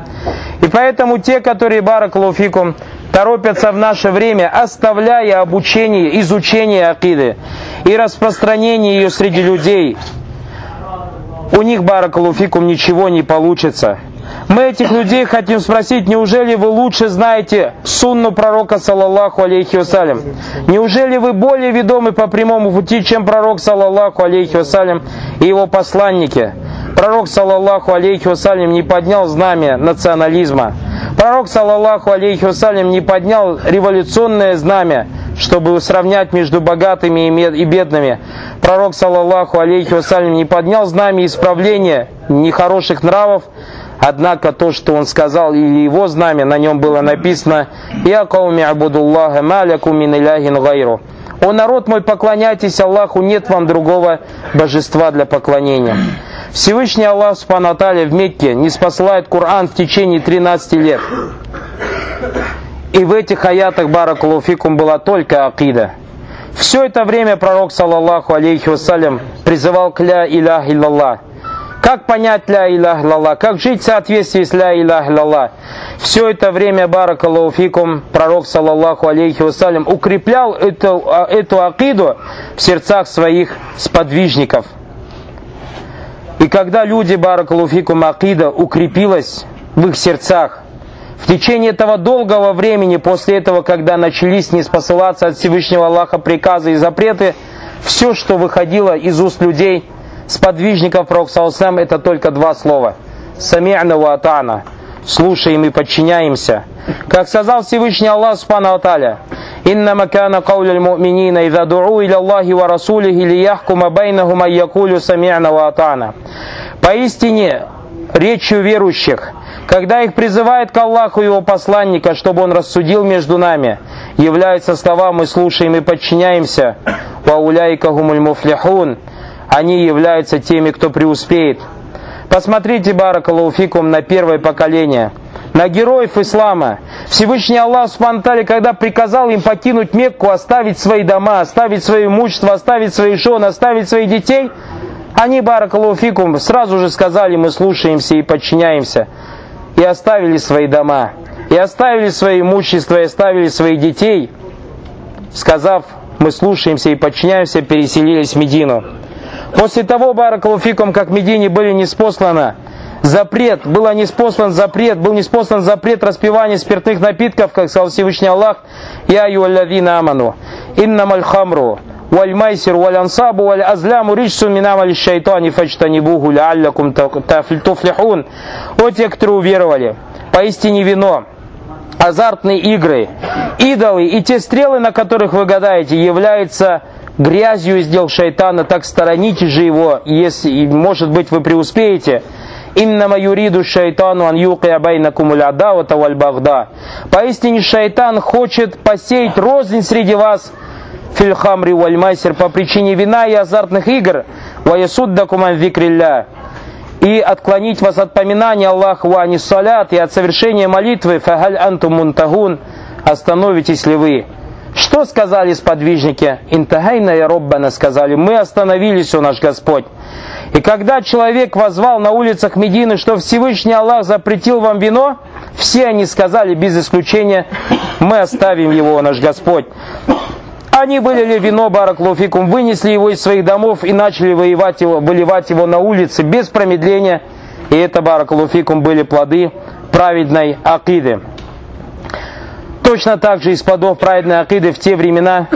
[SPEAKER 1] И поэтому те, которые Бараклауфикум торопятся в наше время, оставляя обучение, изучение акиды и распространение ее среди людей, у них, Баракалуфикум, ничего не получится. Мы этих людей хотим спросить, неужели вы лучше знаете сунну пророка, саллаллаху алейхи вассалям? Неужели вы более ведомы по прямому пути, чем пророк, саллаллаху алейхи вассалям, и его посланники? Пророк, саллаллаху алейхи вассалям, не поднял знамя национализма. Пророк, саллаллаху алейхи вассалям, не поднял революционное знамя, чтобы сравнять между богатыми и бедными. Пророк, саллаллаху алейхи вассалям, не поднял знамя исправления нехороших нравов, Однако то, что он сказал, или его знамя, на нем было написано «Я кауми абудуллаха маляку мин иляхин гайру». «О народ мой, поклоняйтесь Аллаху, нет вам другого божества для поклонения». Всевышний Аллах Субхану в Мекке не спасает Коран в течение 13 лет. И в этих аятах Баракулуфикум была только акида. Все это время пророк, саллаллаху алейхи вассалям, призывал к ля илях иллаллах. Как понять ля илях лалла? Как жить в соответствии с ля илях лалла? Все это время, баракаллаху пророк, саллаллаху алейхи вассалям, укреплял эту, а, эту акиду в сердцах своих сподвижников. И когда люди, баракалуфикум, акида укрепилась в их сердцах, в течение этого долгого времени, после этого, когда начались не спосылаться от Всевышнего Аллаха приказы и запреты, все, что выходило из уст людей, сподвижников Пророка это только два слова. Сами'на ва атана. Слушаем и подчиняемся. Как сказал Всевышний Аллах Субхану Аталя, «Инна макана кауля муминина, и ду'у иля Аллахи ва расулихи лияхкума бейнахума якулю сами'на ва атана». Поистине, речью верующих, когда их призывает к Аллаху и его посланника, чтобы он рассудил между нами, являются слова «мы слушаем и подчиняемся», «Вауляйка гумуль муфлихун», они являются теми, кто преуспеет. Посмотрите, Баракалуфикум, на первое поколение, на героев ислама. Всевышний Аллах Субтитры, когда приказал им покинуть Мекку, оставить свои дома, оставить свое имущество, оставить свои жены, оставить своих детей, они, Баракалуфикум, сразу же сказали, мы слушаемся и подчиняемся. И оставили свои дома, и оставили свое имущество, и оставили своих детей, сказав, мы слушаемся и подчиняемся, переселились в Медину. После того, Баракалуфикум, как Медине были неспосланы запрет, был неспослан запрет, был неспослан запрет распивания спиртных напитков, как сказал Всевышний Аллах, «Я юаллавина аману, иннамаль хамру, والميسر والأنصاب والأزلام رجس من عمل الشيطان فاجتنبوه لعلكم туфлихун. О те, кто уверовали, поистине вино, азартные игры, идолы и те стрелы, на которых вы гадаете, являются грязью сделал шайтана, так сторонитесь же его, если, может быть, вы преуспеете. Иннама юриду шайтану ан юкия байнакум адавата валь багда. Поистине шайтан хочет посеять рознь среди вас фильхамри валь майсер по причине вина и азартных игр. Ваясуддакум ан викрилля и отклонить вас от поминания Аллаха ва салят и от совершения молитвы фагаль антум мунтагун остановитесь ли вы что сказали сподвижники? Интагайна и Роббана сказали, мы остановились, о наш Господь. И когда человек возвал на улицах Медины, что Всевышний Аллах запретил вам вино, все они сказали без исключения, мы оставим его, наш Господь. Они вылили вино Бараклуфикум, вынесли его из своих домов и начали воевать его, выливать его на улицы без промедления. И это Бараклуфикум были плоды праведной акиды. Точно так же из плодов праведной акиды в те времена,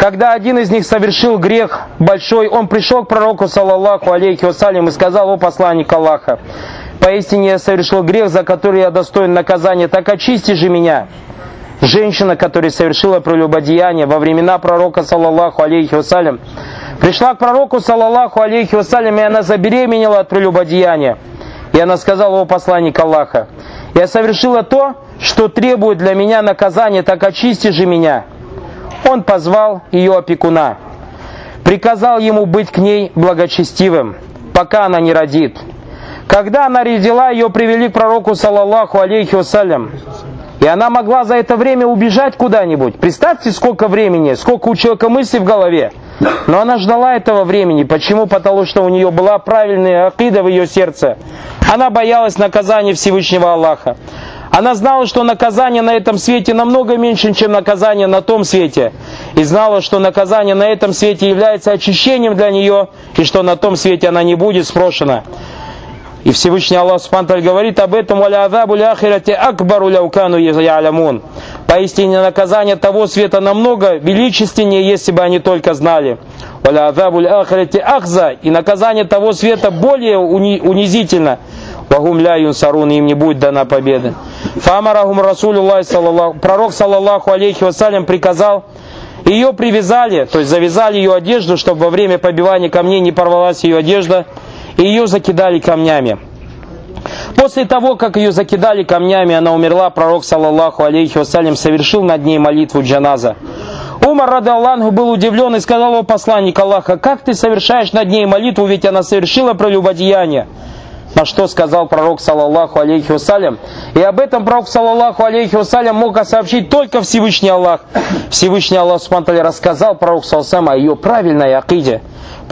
[SPEAKER 1] Когда один из них совершил грех большой, он пришел к пророку, саллаллаху алейхи вассалям, и сказал, о посланник Аллаха, поистине я совершил грех, за который я достоин наказания, так очисти же меня. Женщина, которая совершила прелюбодеяние во времена пророка, саллаллаху алейхи вассалям, пришла к пророку, саллаллаху алейхи вассалям, и она забеременела от прелюбодеяния. И она сказала, о посланник Аллаха, я совершила то, что требует для меня наказания, так очисти же меня. Он позвал ее опекуна, приказал ему быть к ней благочестивым, пока она не родит. Когда она родила, ее привели к пророку, саллаллаху алейхи вассалям. И она могла за это время убежать куда-нибудь. Представьте, сколько времени, сколько у человека мыслей в голове. Но она ждала этого времени. Почему? Потому что у нее была правильная акида в ее сердце. Она боялась наказания Всевышнего Аллаха. Она знала, что наказание на этом свете намного меньше, чем наказание на том свете. И знала, что наказание на этом свете является очищением для нее, и что на том свете она не будет спрошена. И Всевышний Аллах Субхану говорит об этом, «Валя азабу ляхирате акбару ляукану ялямун». Поистине наказание того света намного величественнее, если бы они только знали. «Валя азабу ляхирате ахза». И наказание того света более унизительно. Вагум ля юнсарун, им не будет дана победа. Фамарахум Расулюллах, пророк, саллаллаху алейхи вассалям, приказал, ее привязали, то есть завязали ее одежду, чтобы во время побивания камней не порвалась ее одежда, и ее закидали камнями. После того, как ее закидали камнями, она умерла, пророк, саллаллаху алейхи вассалям, совершил над ней молитву джаназа. Умар, рады Аллаху, был удивлен и сказал, о посланник Аллаха, как ты совершаешь над ней молитву, ведь она совершила прелюбодеяние. На что сказал пророк, саллаллаху алейхи вассалям. И об этом пророк, саллаллаху алейхи вассалям, мог сообщить только Всевышний Аллах. Всевышний Аллах, субхану рассказал пророк, саллаллаху о ее правильной акиде.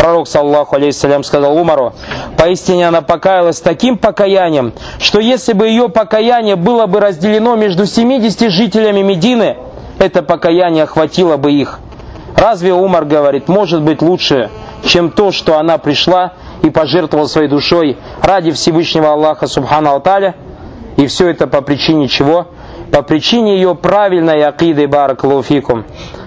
[SPEAKER 1] Пророк, саллаху алейхиссалям, сказал Умару, поистине она покаялась таким покаянием, что если бы ее покаяние было бы разделено между 70 жителями Медины, это покаяние охватило бы их. Разве Умар говорит, может быть лучше, чем то, что она пришла и пожертвовал своей душой ради Всевышнего Аллаха Субхану Алталя. И все это по причине чего? По причине ее правильной акиды Баракалуфикум.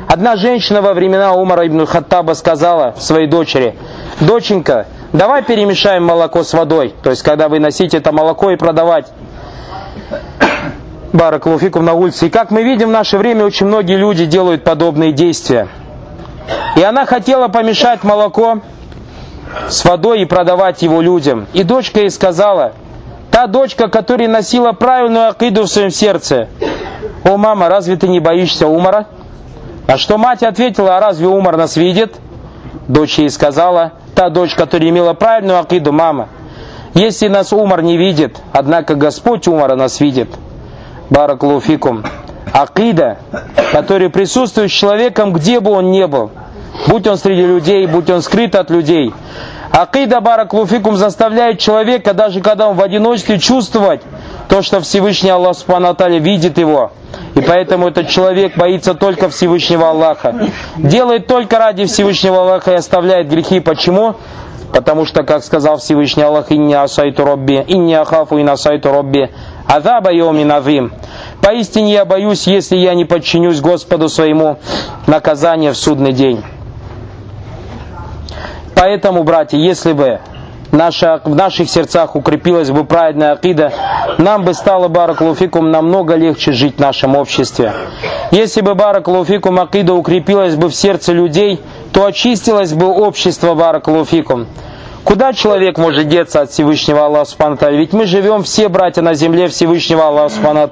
[SPEAKER 1] Одна женщина во времена Умара ибн Хаттаба сказала своей дочери, «Доченька, давай перемешаем молоко с водой». То есть, когда вы носите это молоко и продавать. Баракалуфикум на улице. И как мы видим, в наше время очень многие люди делают подобные действия. И она хотела помешать молоко с водой и продавать его людям. И дочка ей сказала, та дочка, которая носила правильную акиду в своем сердце, «О, мама, разве ты не боишься умора?» А что мать ответила, а разве умор нас видит? Дочь ей сказала, та дочь, которая имела правильную акиду, мама, если нас умор не видит, однако Господь умора нас видит. Бараклуфикум. Акида, который присутствует с человеком, где бы он ни был – будь он среди людей, будь он скрыт от людей. Акида Бараклуфикум заставляет человека, даже когда он в одиночестве, чувствовать то, что Всевышний Аллах Субхану видит его. И поэтому этот человек боится только Всевышнего Аллаха. Делает только ради Всевышнего Аллаха и оставляет грехи. Почему? Потому что, как сказал Всевышний Аллах, «Инни асайту робби, инни ахафу ин асайту робби, азаба йоми назим». Поистине я боюсь, если я не подчинюсь Господу своему, наказание в судный день. Поэтому, братья, если бы наша, в наших сердцах укрепилась бы праведная акида, нам бы стало баракулуфикум намного легче жить в нашем обществе. Если бы баракулуфикум акида укрепилась бы в сердце людей, то очистилось бы общество баракулуфикум. Куда человек может деться от Всевышнего Аллаха Субхану Ведь мы живем все, братья, на земле Всевышнего Аллаха Субхану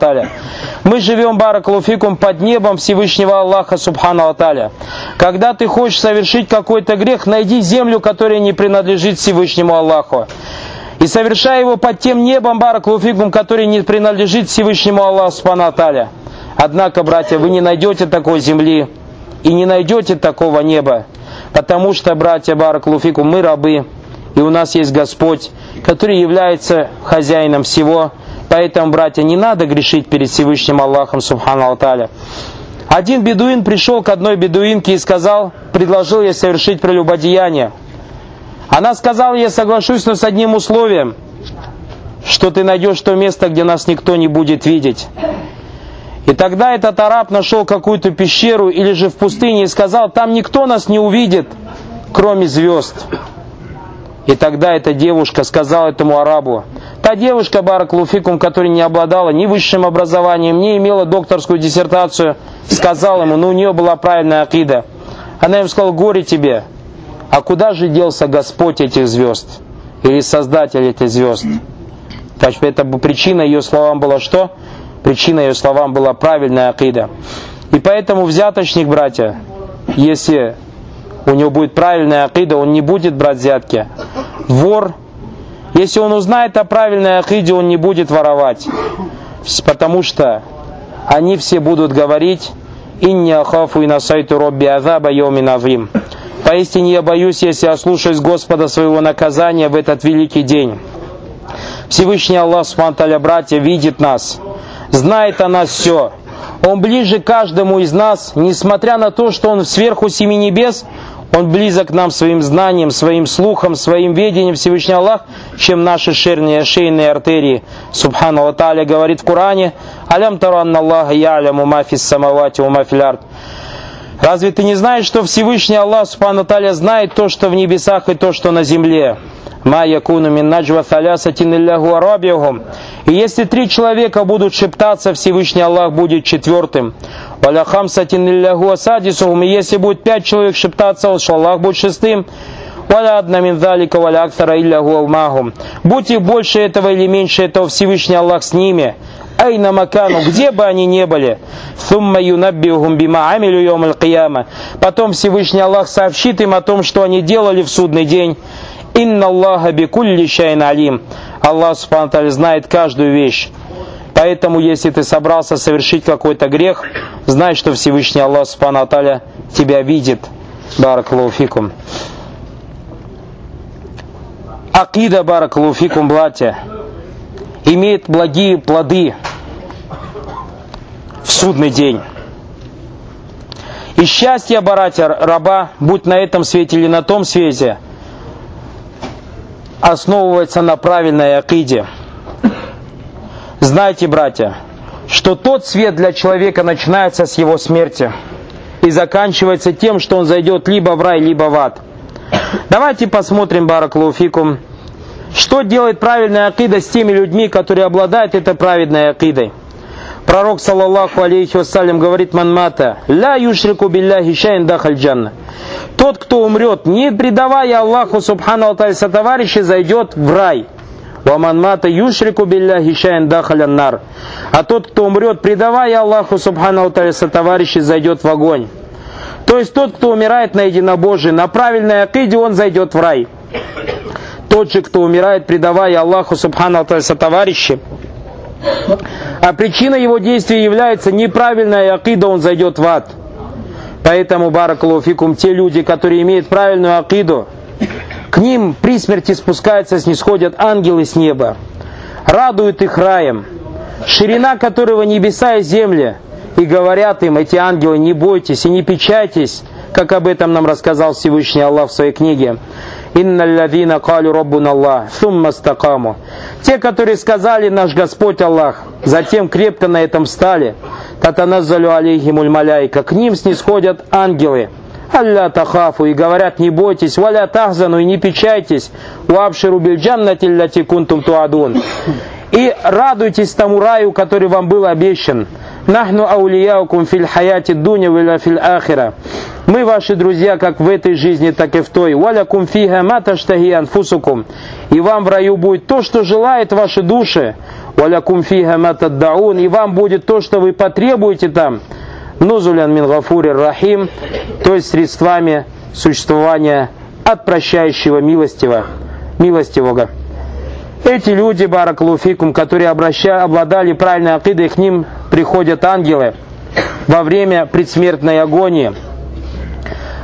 [SPEAKER 1] Мы живем, баракалуфикум, под небом Всевышнего Аллаха Субхану Аталя. Когда ты хочешь совершить какой-то грех, найди землю, которая не принадлежит Всевышнему Аллаху. И совершай его под тем небом, баракалуфикум, который не принадлежит Всевышнему Аллаху Субхану. Однако, братья, вы не найдете такой земли и не найдете такого неба. Потому что, братья Баракалуфикум, мы рабы, и у нас есть Господь, который является хозяином всего. Поэтому, братья, не надо грешить перед Всевышним Аллахом, Субхану Алталя. Один бедуин пришел к одной бедуинке и сказал, предложил ей совершить прелюбодеяние. Она сказала, я соглашусь, но с одним условием, что ты найдешь то место, где нас никто не будет видеть. И тогда этот араб нашел какую-то пещеру или же в пустыне и сказал, там никто нас не увидит, кроме звезд. И тогда эта девушка сказала этому арабу, та девушка Бараклуфикум, которая не обладала ни высшим образованием, не имела докторскую диссертацию, сказала ему, ну у нее была правильная акида. Она им сказала, горе тебе, а куда же делся Господь этих звезд? Или Создатель этих звезд? Это причина ее словам была что? Причина ее словам была правильная акида. И поэтому взяточник, братья, если у него будет правильная акида, он не будет брать взятки. Вор, если он узнает о правильной акиде, он не будет воровать. Потому что они все будут говорить «Инни ахафу и насайту робби азаба йомин авим». Поистине я боюсь, если я слушаюсь Господа своего наказания в этот великий день. Всевышний Аллах, Субтитры братья, видит нас, знает о нас все. Он ближе каждому из нас, несмотря на то, что Он сверху семи небес, Он близок к нам своим знанием, своим слухом, своим видением Всевышний Аллах, чем наши шейные, шейные артерии. Субхану Ва говорит в Коране, «Алям таранна Аллаха яляму мафис самавати мафил арт». Разве ты не знаешь, что Всевышний Аллах Субхану Таля знает то, что в небесах и то, что на земле? Ма якуну мин наджва талясатин илляху арабиухум. И если три человека будут шептаться, Всевышний Аллах будет четвертым. Валя хамсатин илляху асадисухум. И если будет пять человек шептаться, Аллах будет шестым. Валя одна мин залика валя аксара илляху алмахум. Будь их больше этого или меньше этого, Всевышний Аллах с ними. Айна макану, где бы они ни были. Сумма юнаббиухум бима амилю йом Потом Всевышний Аллах сообщит им о том, что они делали в судный день. Инна Аллаха бикулли шайн алим. Аллах Субхану знает каждую вещь. Поэтому, если ты собрался совершить какой-то грех, знай, что Всевышний Аллах Субхану тебя видит. Баракалуфикум. Акида Баракалуфикум, братья, имеет благие плоды в судный день. И счастье, братья, раба, будь на этом свете или на том свете – основывается на правильной акиде. Знайте, братья, что тот свет для человека начинается с его смерти и заканчивается тем, что он зайдет либо в рай, либо в ад. Давайте посмотрим, Бараклауфикум, что делает правильная акида с теми людьми, которые обладают этой праведной акидой. Пророк, саллаллаху алейхи вассалям, говорит манмата, «Ля юшрику билляхи шайн дахаль джанна». Тот, кто умрет, не предавая Аллаху Субхану Алталь товарища, зайдет в рай. Ваманмата юшрику билляхи шайн дахалян нар. А тот, кто умрет, предавая Аллаху Субхану Алталь товарища, зайдет в огонь. То есть тот, кто умирает на единобожие, на правильной акиде, он зайдет в рай. Тот же, кто умирает, предавая Аллаху Субхану Алталь товарища, а причина его действия является неправильная акида, он зайдет в ад. Поэтому, баракалуфикум, те люди, которые имеют правильную акиду, к ним при смерти спускаются, снисходят ангелы с неба, радуют их раем, ширина которого небеса и земли, и говорят им, эти ангелы, не бойтесь и не печайтесь, как об этом нам рассказал Всевышний Аллах в своей книге. «Инна лавина калю роббун Аллах, сумма стакаму». Те, которые сказали наш Господь Аллах, затем крепко на этом стали, татаназалю алейхимуль маляйка, к ним снисходят ангелы. Алля тахафу и говорят, не бойтесь, валя тахзану и не печайтесь, уабширу бильджаннати лати кунтум туадун. И радуйтесь тому раю, который вам был обещан. Нахну аулияукум филь хаяти дуня виля филь ахира. Мы ваши друзья как в этой жизни, так и в той. Валя кумфиха маташтахи анфусукум. И вам в раю будет то, что желает ваши души. Валя кумфиха матаддаун. И вам будет то, что вы потребуете там. Нузулян мин гафури рахим. То есть средствами существования от прощающего милостивого. Милостивого. Эти люди, баракалуфикум, которые обращали, обладали правильной акидой, к ним приходят ангелы во время предсмертной агонии –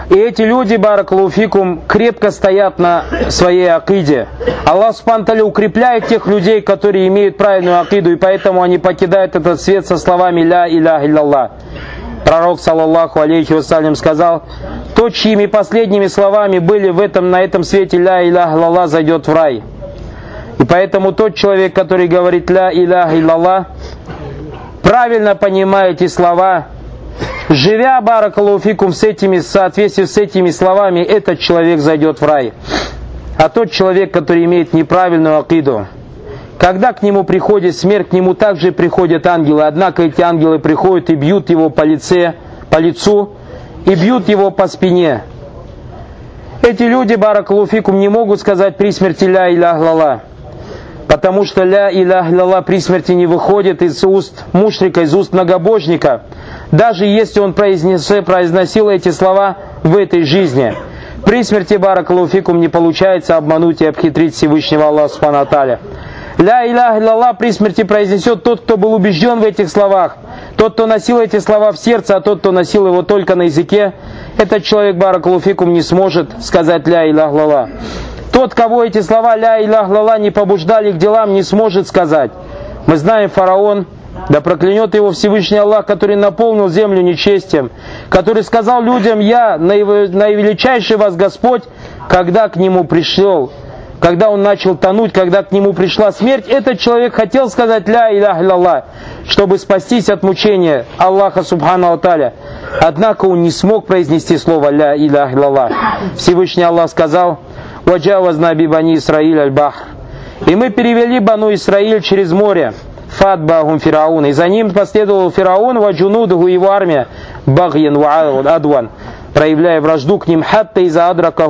[SPEAKER 1] и эти люди, баракалуфикум, крепко стоят на своей акиде. Аллах Субтитры укрепляет тех людей, которые имеют правильную акиду, и поэтому они покидают этот свет со словами «Ля иля илlallah». Пророк, саллаллаху алейхи вассалям, сказал, тот, чьими последними словами были в этом, на этом свете «Ля иля илlallah» зайдет в рай. И поэтому тот человек, который говорит «Ля иля илlallah», правильно понимая эти слова, живя баракалуфикум с этими, в соответствии с этими словами, этот человек зайдет в рай. А тот человек, который имеет неправильную акиду, когда к нему приходит смерть, к нему также приходят ангелы. Однако эти ангелы приходят и бьют его по, лице, по лицу, и бьют его по спине. Эти люди, баракалуфикум, не могут сказать при смерти ля илях лала. Потому что ля илях лала при смерти не выходит из уст мушрика, из уст многобожника. Даже если он произнес, произносил эти слова в этой жизни. При смерти баракалуфикум не получается обмануть и обхитрить Всевышнего Аллаха Субхану Ля илях илlallah при смерти произнесет тот, кто был убежден в этих словах, тот, кто носил эти слова в сердце, а тот, кто носил его только на языке, этот человек, баракалуфикум, не сможет сказать ля илях лала. Тот, кого эти слова ля илях лала не побуждали к делам, не сможет сказать. Мы знаем фараон, да проклянет его Всевышний Аллах, который наполнил землю нечестием, который сказал людям, я наивеличайший вас Господь, когда к нему пришел когда он начал тонуть, когда к нему пришла смерть, этот человек хотел сказать «Ля илях илlallah», чтобы спастись от мучения Аллаха Субхану Аталя. Однако он не смог произнести слово «Ля илях илlallah». Всевышний Аллах сказал «Ваджаваз наби бани Исраиль аль-Бахр». И мы перевели Бану Исраиль через море. Фатбахум Фираун. И за ним последовал Фираун, ваджунудуху его армия, Багьян ва Адван проявляя вражду к ним, хатта из-за адрака.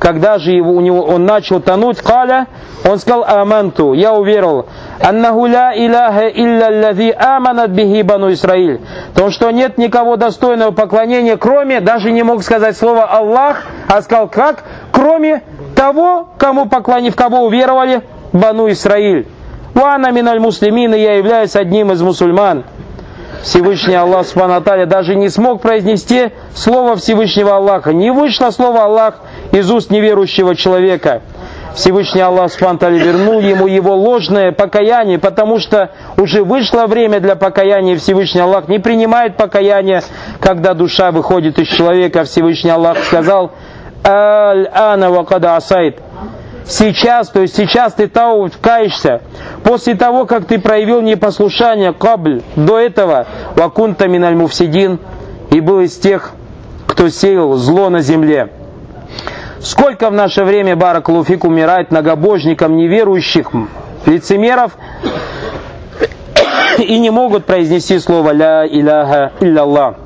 [SPEAKER 1] Когда же его, у него, он начал тонуть, каля, он сказал, аманту, я уверовал, аннаху ля иляха илля лази аманат бихи бану Исраиль. Потому что нет никого достойного поклонения, кроме, даже не мог сказать слово Аллах, а сказал, как? Кроме того, кому поклонив, кого уверовали, бану Исраиль. Вана миналь муслимин, я являюсь одним из мусульман. Всевышний Аллах Субханаталя даже не смог произнести слово Всевышнего Аллаха. Не вышло слово Аллах из уст неверующего человека. Всевышний Аллах Субханаталя вернул ему его ложное покаяние, потому что уже вышло время для покаяния. Всевышний Аллах не принимает покаяние, когда душа выходит из человека. Всевышний Аллах сказал, «Аль-ана вакада асайт» сейчас, то есть сейчас ты тау каешься, после того, как ты проявил непослушание, кабль, до этого, вакунта миналь муфсидин, и был из тех, кто сеял зло на земле. Сколько в наше время Баракулуфик умирает многобожникам, неверующих, лицемеров, и не могут произнести слово «Ля иляха илляллах».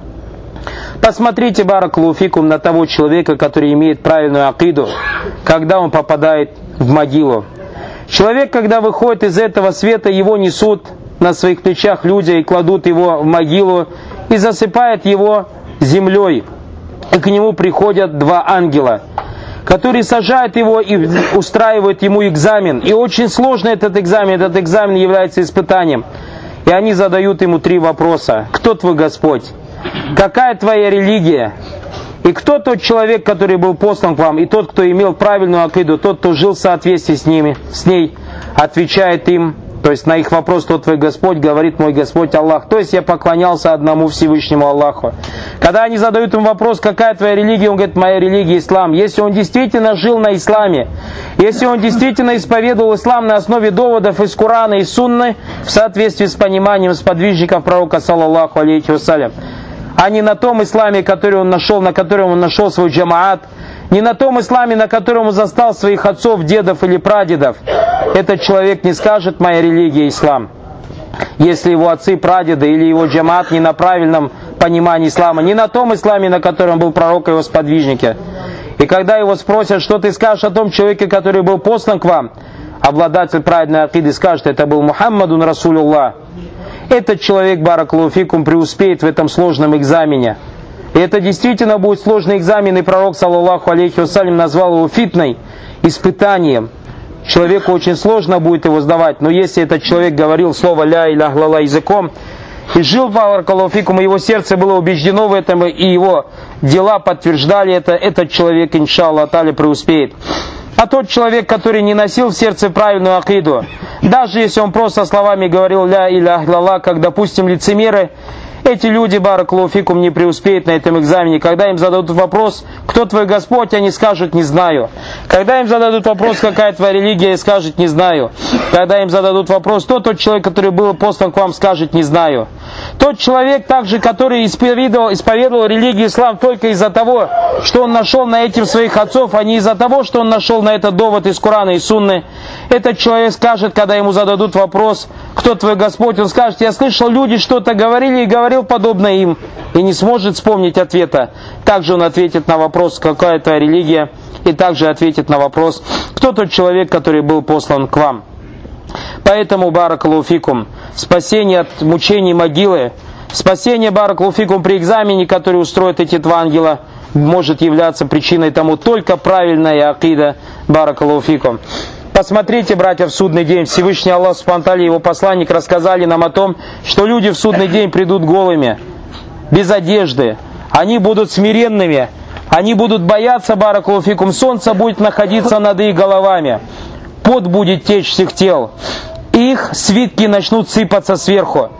[SPEAKER 1] Посмотрите, Баракулуфикум, на того человека, который имеет правильную акиду, когда он попадает в могилу. Человек, когда выходит из этого света, его несут на своих плечах люди и кладут его в могилу и засыпают его землей. И к нему приходят два ангела, которые сажают его и устраивают ему экзамен. И очень сложно этот экзамен, этот экзамен является испытанием. И они задают ему три вопроса. Кто твой Господь? какая твоя религия, и кто тот человек, который был послан к вам, и тот, кто имел правильную акиду, тот, кто жил в соответствии с ними, с ней, отвечает им, то есть на их вопрос, кто твой Господь, говорит мой Господь Аллах. То есть я поклонялся одному Всевышнему Аллаху. Когда они задают ему вопрос, какая твоя религия, он говорит, моя религия ислам. Если он действительно жил на исламе, если он действительно исповедовал ислам на основе доводов из Корана и Сунны, в соответствии с пониманием сподвижников пророка, саллаллаху алейхи вассалям, а не на том исламе, который он нашел, на котором он нашел свой джамаат, не на том исламе, на котором он застал своих отцов, дедов или прадедов. Этот человек не скажет «моя религия ислам». Если его отцы, прадеды или его джамаат не на правильном понимании ислама, не на том исламе, на котором был пророк и его сподвижники. И когда его спросят, что ты скажешь о том человеке, который был послан к вам, обладатель праведной акиды скажет, это был Мухаммадун Расулюллах этот человек, Баракулуфикум, преуспеет в этом сложном экзамене. И это действительно будет сложный экзамен, и пророк, саллаллаху алейхи вассалям, назвал его фитной, испытанием. Человеку очень сложно будет его сдавать, но если этот человек говорил слово ля или лала языком, и жил Баракулуфикум, и его сердце было убеждено в этом, и его дела подтверждали это, этот человек, иншаллах, Атали, преуспеет. А тот человек, который не носил в сердце правильную акиду, даже если он просто словами говорил ля или ахлала, как, допустим, лицемеры, Эти люди, Баракулуфикум, не преуспеют на этом экзамене. Когда им зададут вопрос, кто твой Господь, они скажут, не знаю. Когда им зададут вопрос, какая твоя религия, они скажут, не знаю. Когда им зададут вопрос, кто тот человек, который был послан к вам, скажет, не знаю. Тот человек также, который исповедовал, исповедовал религию ислам только из-за того, что он нашел на этим своих отцов, а не из-за того, что он нашел на это довод из Корана и Сунны. Этот человек скажет, когда ему зададут вопрос, кто твой Господь, он скажет, я слышал, люди что-то говорили и говорил подобно им, и не сможет вспомнить ответа. Также он ответит на вопрос, какая твоя религия, и также ответит на вопрос, кто тот человек, который был послан к вам. Поэтому, баракалуфикум, спасение от мучений могилы, спасение баракалуфикум при экзамене, который устроят эти два ангела, может являться причиной тому только правильная акида баракалуфикум. Посмотрите, братья, в судный день Всевышний Аллах Субтитры его посланник рассказали нам о том, что люди в судный день придут голыми, без одежды. Они будут смиренными, они будут бояться баракулуфикум, солнце будет находиться над их головами, пот будет течь с их тел, их свитки начнут сыпаться сверху.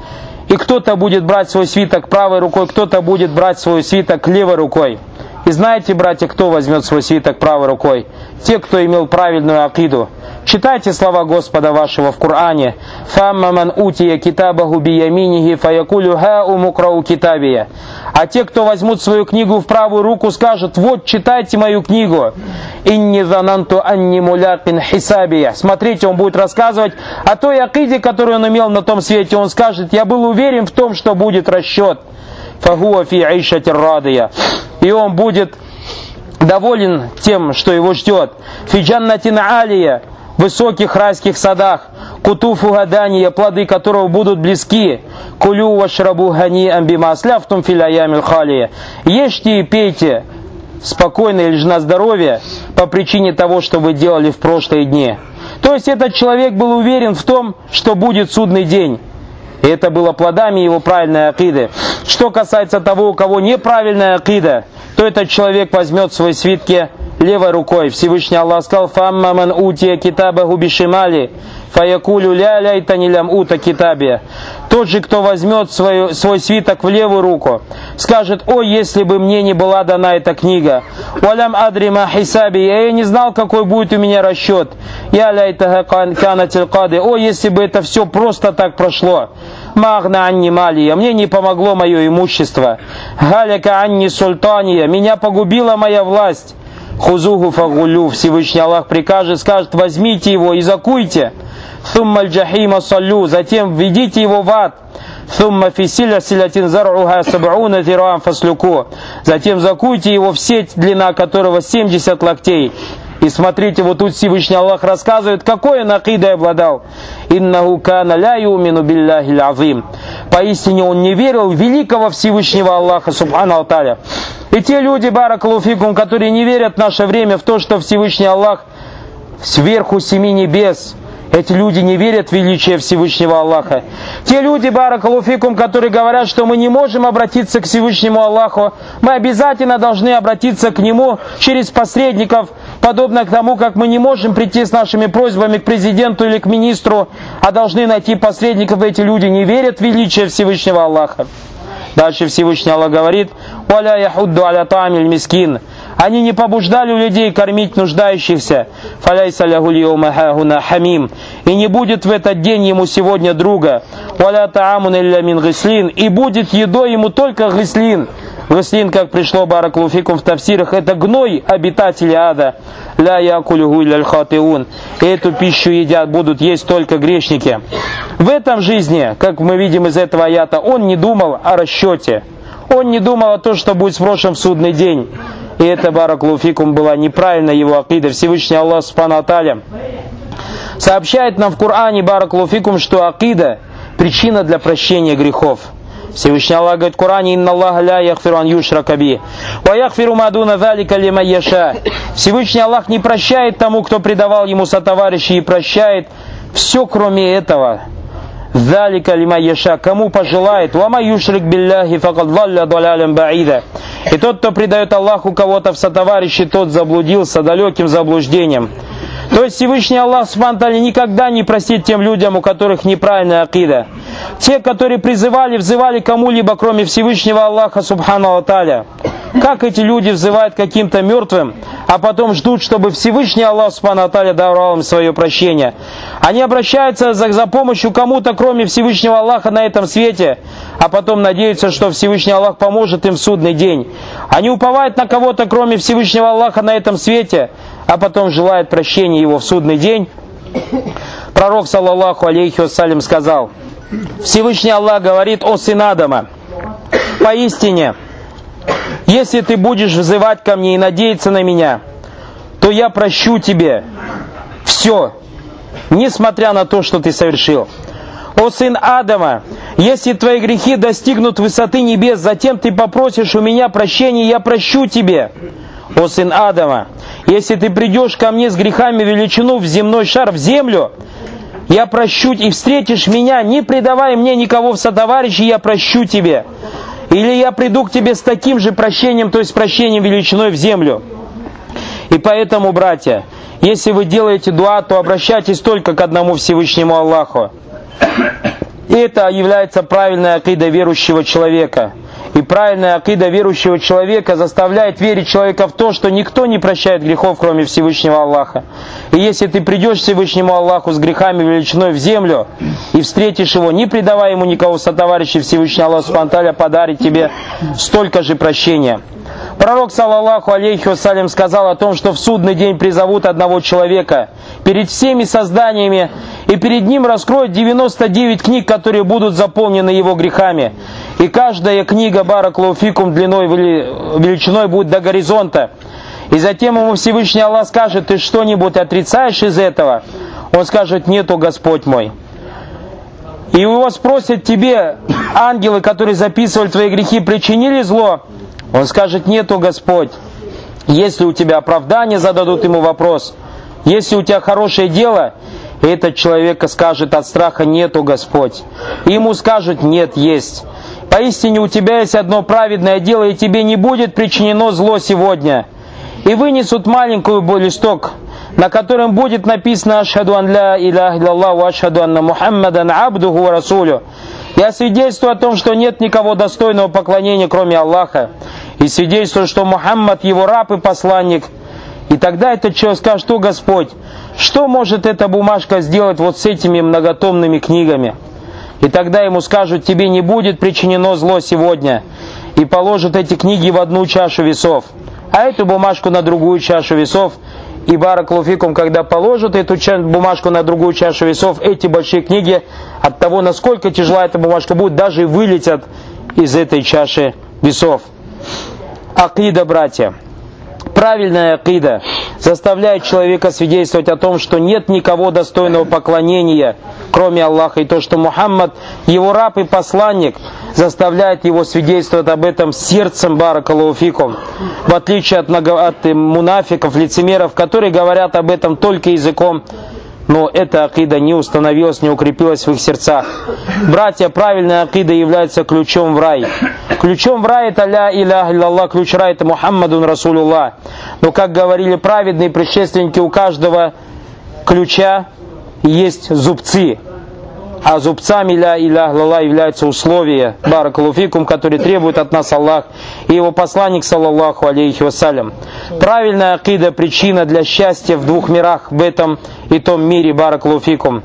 [SPEAKER 1] И кто-то будет брать свой свиток правой рукой, кто-то будет брать свой свиток левой рукой. И знаете, братья, кто возьмет свой свиток правой рукой? Те, кто имел правильную акиду. Читайте слова Господа вашего в Коране. «Фамма ман утия китабаху бияминихи фаякулю хау мукрау китабия». А те, кто возьмут свою книгу в правую руку, скажут, вот читайте мою книгу. «Инни зананту анни мулякин хисабия». Смотрите, он будет рассказывать о той акиде, которую он имел на том свете. Он скажет, я был уверен в том, что будет расчет. Фагуа фи айшатир радия. И он будет доволен тем, что его ждет. Фиджаннатин алия высоких райских садах, кутуфу гадания, плоды которого будут близки, кулю вашрабу гани амбима асляфтум филяямил халия. Ешьте и пейте спокойно или же на здоровье по причине того, что вы делали в прошлые дни. То есть этот человек был уверен в том, что будет судный день. И это было плодами его правильной акиды. Что касается того, у кого неправильная акида, то этот человек возьмет свои свитки левой рукой. Всевышний Аллах сказал, «Фамма ман утия китабаху бишимали, фаякулю ля ляйтани лям ута китабия». Тот же, кто возьмет свой, свой свиток в левую руку, скажет, «О, если бы мне не была дана эта книга, валям адрима хисаби, я не знал, какой будет у меня расчет, я ляйтага канатил кады, о, если бы это все просто так прошло». Магна анни малия, мне не помогло мое имущество. Галяка анни султания, меня погубила моя власть. Хузуху фагулю, Всевышний Аллах прикажет, скажет, возьмите его и закуйте. Сумма джахима саллю, затем введите его в ад. Сумма фисиля силятин зар'уха саб'уна тирам фаслюку. Затем закуйте его в сеть, длина которого 70 локтей. И смотрите, вот тут Всевышний Аллах рассказывает, какой он акидой обладал. Иннаху кана ля юмину билляхи азим. Поистине он не верил в великого Всевышнего Аллаха, субхану Алталя. И те люди, баракалуфикум, которые не верят в наше время в то, что Всевышний Аллах сверху семи небес, эти люди не верят в величие Всевышнего Аллаха. Те люди, баракалуфикум, которые говорят, что мы не можем обратиться к Всевышнему Аллаху, мы обязательно должны обратиться к Нему через посредников, подобно к тому, как мы не можем прийти с нашими просьбами к президенту или к министру, а должны найти посредников, эти люди не верят в величие Всевышнего Аллаха. Дальше Всевышний Аллах говорит, «Валя яхудду аля тамиль мискин». Они не побуждали людей кормить нуждающихся. «Фаляйса хамим». И не будет в этот день ему сегодня друга. «Валя таамун илля мин гислин». И будет едой ему только гислин. Гислин, как пришло Бараклуфикум в тавсирах, это гной обитателей ада. Ля якулюгу хатиун. Эту пищу едят, будут есть только грешники. В этом жизни, как мы видим из этого аята, он не думал о расчете. Он не думал о том, что будет спрошен в судный день. И это, Бараклуфикум, была неправильная его акида. Всевышний Аллах Субхану сообщает нам в Коране, Бараклуфикум, что акида – причина для прощения грехов. Всевышний Аллах говорит в Коране, «Инна Аллаха ля яхфиру ан юшра каби, ва яхфиру мадуна залика лима яша». Всевышний Аллах не прощает тому, кто предавал ему сотоварищей, и прощает все, кроме этого. Залика лима яша, кому пожелает, вама юшрик билляхи факад валля далялям баида. И тот, кто предает Аллаху кого-то в сотоварищи, тот заблудился далеким заблуждением. То есть Всевышний Аллах Субтитры никогда не простит тем людям, у которых неправильная акида. Те, которые призывали, взывали кому-либо, кроме Всевышнего Аллаха Субхану Аталя. Как эти люди взывают каким-то мертвым, а потом ждут, чтобы Всевышний Аллах Субхану Аталя давал им свое прощение. Они обращаются за, за помощью кому-то, кроме Всевышнего Аллаха на этом свете, а потом надеются, что Всевышний Аллах поможет им в судный день. Они уповают на кого-то, кроме Всевышнего Аллаха на этом свете, а потом желают прощения его в судный день. Пророк, саллаллаху алейхи вассалям, сказал, Всевышний Аллах говорит о сын Адама, поистине, если ты будешь взывать ко мне и надеяться на меня, то я прощу тебе все, несмотря на то, что ты совершил. О сын Адама, если твои грехи достигнут высоты небес, затем ты попросишь у меня прощения, я прощу тебе. О сын Адама, если ты придешь ко мне с грехами величину в земной шар, в землю, я прощу и встретишь меня, не предавай мне никого в сотоварищи, я прощу тебе. Или я приду к тебе с таким же прощением, то есть прощением величиной в землю. И поэтому, братья, если вы делаете дуа, то обращайтесь только к одному Всевышнему Аллаху. И это является правильной акидой верующего человека. И правильная акида верующего человека заставляет верить человека в то, что никто не прощает грехов, кроме Всевышнего Аллаха. И если ты придешь к Всевышнему Аллаху с грехами величиной в землю и встретишь его, не предавая ему никого сотоварища, Всевышний Аллах Субтитры подарит тебе столько же прощения. Пророк, саллаллаху алейхи вассалям, сказал о том, что в судный день призовут одного человека перед всеми созданиями, и перед ним раскроют 99 книг, которые будут заполнены его грехами. И каждая книга Бараклауфикум длиной, величиной будет до горизонта. И затем ему Всевышний Аллах скажет, ты что-нибудь отрицаешь из этого? Он скажет, нету Господь мой. И его спросят тебе, ангелы, которые записывали твои грехи, причинили зло? Он скажет, нету Господь. Если у тебя оправдание, зададут ему вопрос. Если у тебя хорошее дело, этот человек скажет от страха нету Господь. И ему скажут нет, есть. Поистине у тебя есть одно праведное дело, и тебе не будет причинено зло сегодня. И вынесут маленькую листок, на котором будет написано «Ашхаду ан ля илях илlallah ашхаду анна Мухаммадан абдуху расулю». Я свидетельствую о том, что нет никого достойного поклонения, кроме Аллаха. И свидетельствую, что Мухаммад его раб и посланник. И тогда этот человек скажет, что Господь, что может эта бумажка сделать вот с этими многотомными книгами? И тогда ему скажут, тебе не будет причинено зло сегодня. И положат эти книги в одну чашу весов, а эту бумажку на другую чашу весов. И Бараклуфикум, когда положат эту бумажку на другую чашу весов, эти большие книги, от того, насколько тяжела эта бумажка будет, даже вылетят из этой чаши весов. Акида, братья правильная акида заставляет человека свидетельствовать о том, что нет никого достойного поклонения, кроме Аллаха, и то, что Мухаммад, его раб и посланник, заставляет его свидетельствовать об этом сердцем баракалуфикум, в отличие от, от мунафиков, лицемеров, которые говорят об этом только языком но эта акида не установилась, не укрепилась в их сердцах. Братья, правильная акида является ключом в рай. Ключом в рай это ля иля Аллах, ключ рай это Мухаммадун Расулуллах. Но как говорили праведные предшественники, у каждого ключа есть зубцы. А зубцами ля иля лала являются условия баракалуфикум, которые требуют от нас Аллах и его посланник, саллаллаху алейхи вассалям. Правильная акида причина для счастья в двух мирах, в этом и том мире, баракалуфикум.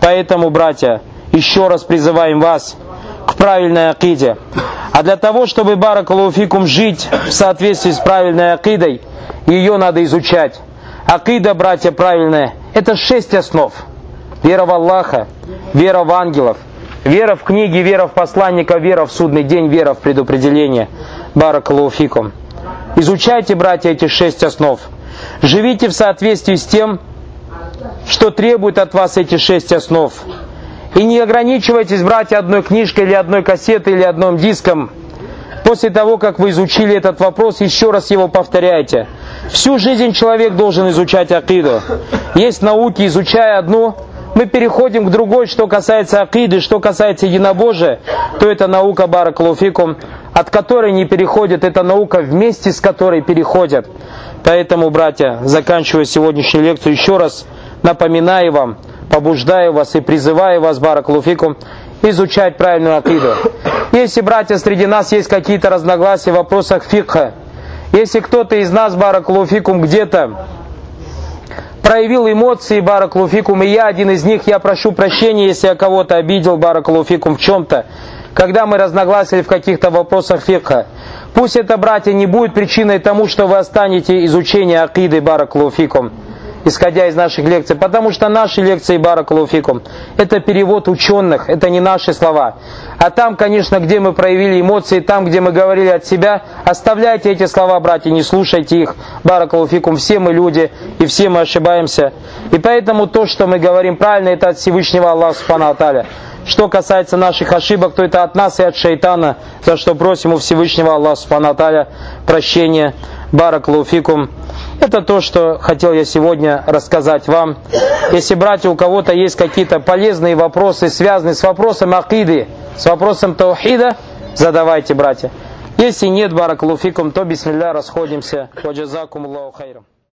[SPEAKER 1] Поэтому, братья, еще раз призываем вас к правильной акиде. А для того, чтобы баракалуфикум жить в соответствии с правильной акидой, ее надо изучать. Акида, братья, правильная, это шесть основ – вера в Аллаха, вера в ангелов, вера в книги, вера в посланника, вера в судный день, вера в предопределение. Баракалуфикум. Изучайте, братья, эти шесть основ. Живите в соответствии с тем, что требует от вас эти шесть основ. И не ограничивайтесь, братья, одной книжкой или одной кассетой или одним диском. После того, как вы изучили этот вопрос, еще раз его повторяйте. Всю жизнь человек должен изучать акиду. Есть науки, изучая одну, мы переходим к другой, что касается акиды, что касается единобожия, то это наука Баракалуфикум, от которой не переходит, это наука вместе с которой переходят. Поэтому, братья, заканчивая сегодняшнюю лекцию, еще раз напоминаю вам, побуждаю вас и призываю вас, Баракулуфикум, изучать правильную акиду. Если, братья, среди нас есть какие-то разногласия в вопросах фикха, если кто-то из нас, Баракулуфикум, где-то проявил эмоции Баракулуфикум, и я один из них, я прошу прощения, если я кого-то обидел Баракулуфикум в чем-то, когда мы разногласили в каких-то вопросах фикха. Пусть это, братья, не будет причиной тому, что вы останете изучение акиды Баракулуфикум исходя из наших лекций, потому что наши лекции Баракулуфикум это перевод ученых, это не наши слова. А там, конечно, где мы проявили эмоции, там, где мы говорили от себя, оставляйте эти слова, братья, не слушайте их. Баракулуфикум, все мы люди, и все мы ошибаемся. И поэтому то, что мы говорим правильно, это от Всевышнего Аллаха Субхану Аталя. Что касается наших ошибок, то это от нас и от шайтана, за что просим у Всевышнего Аллаха Субхану Аталя прощения. Баракулуфикум. Это то, что хотел я сегодня рассказать вам. Если, братья, у кого-то есть какие-то полезные вопросы, связанные с вопросом акиды, с вопросом таухида, задавайте, братья. Если нет, баракалуфикум, то бисмилля, расходимся. Ваджазакум Аллаху хайрам.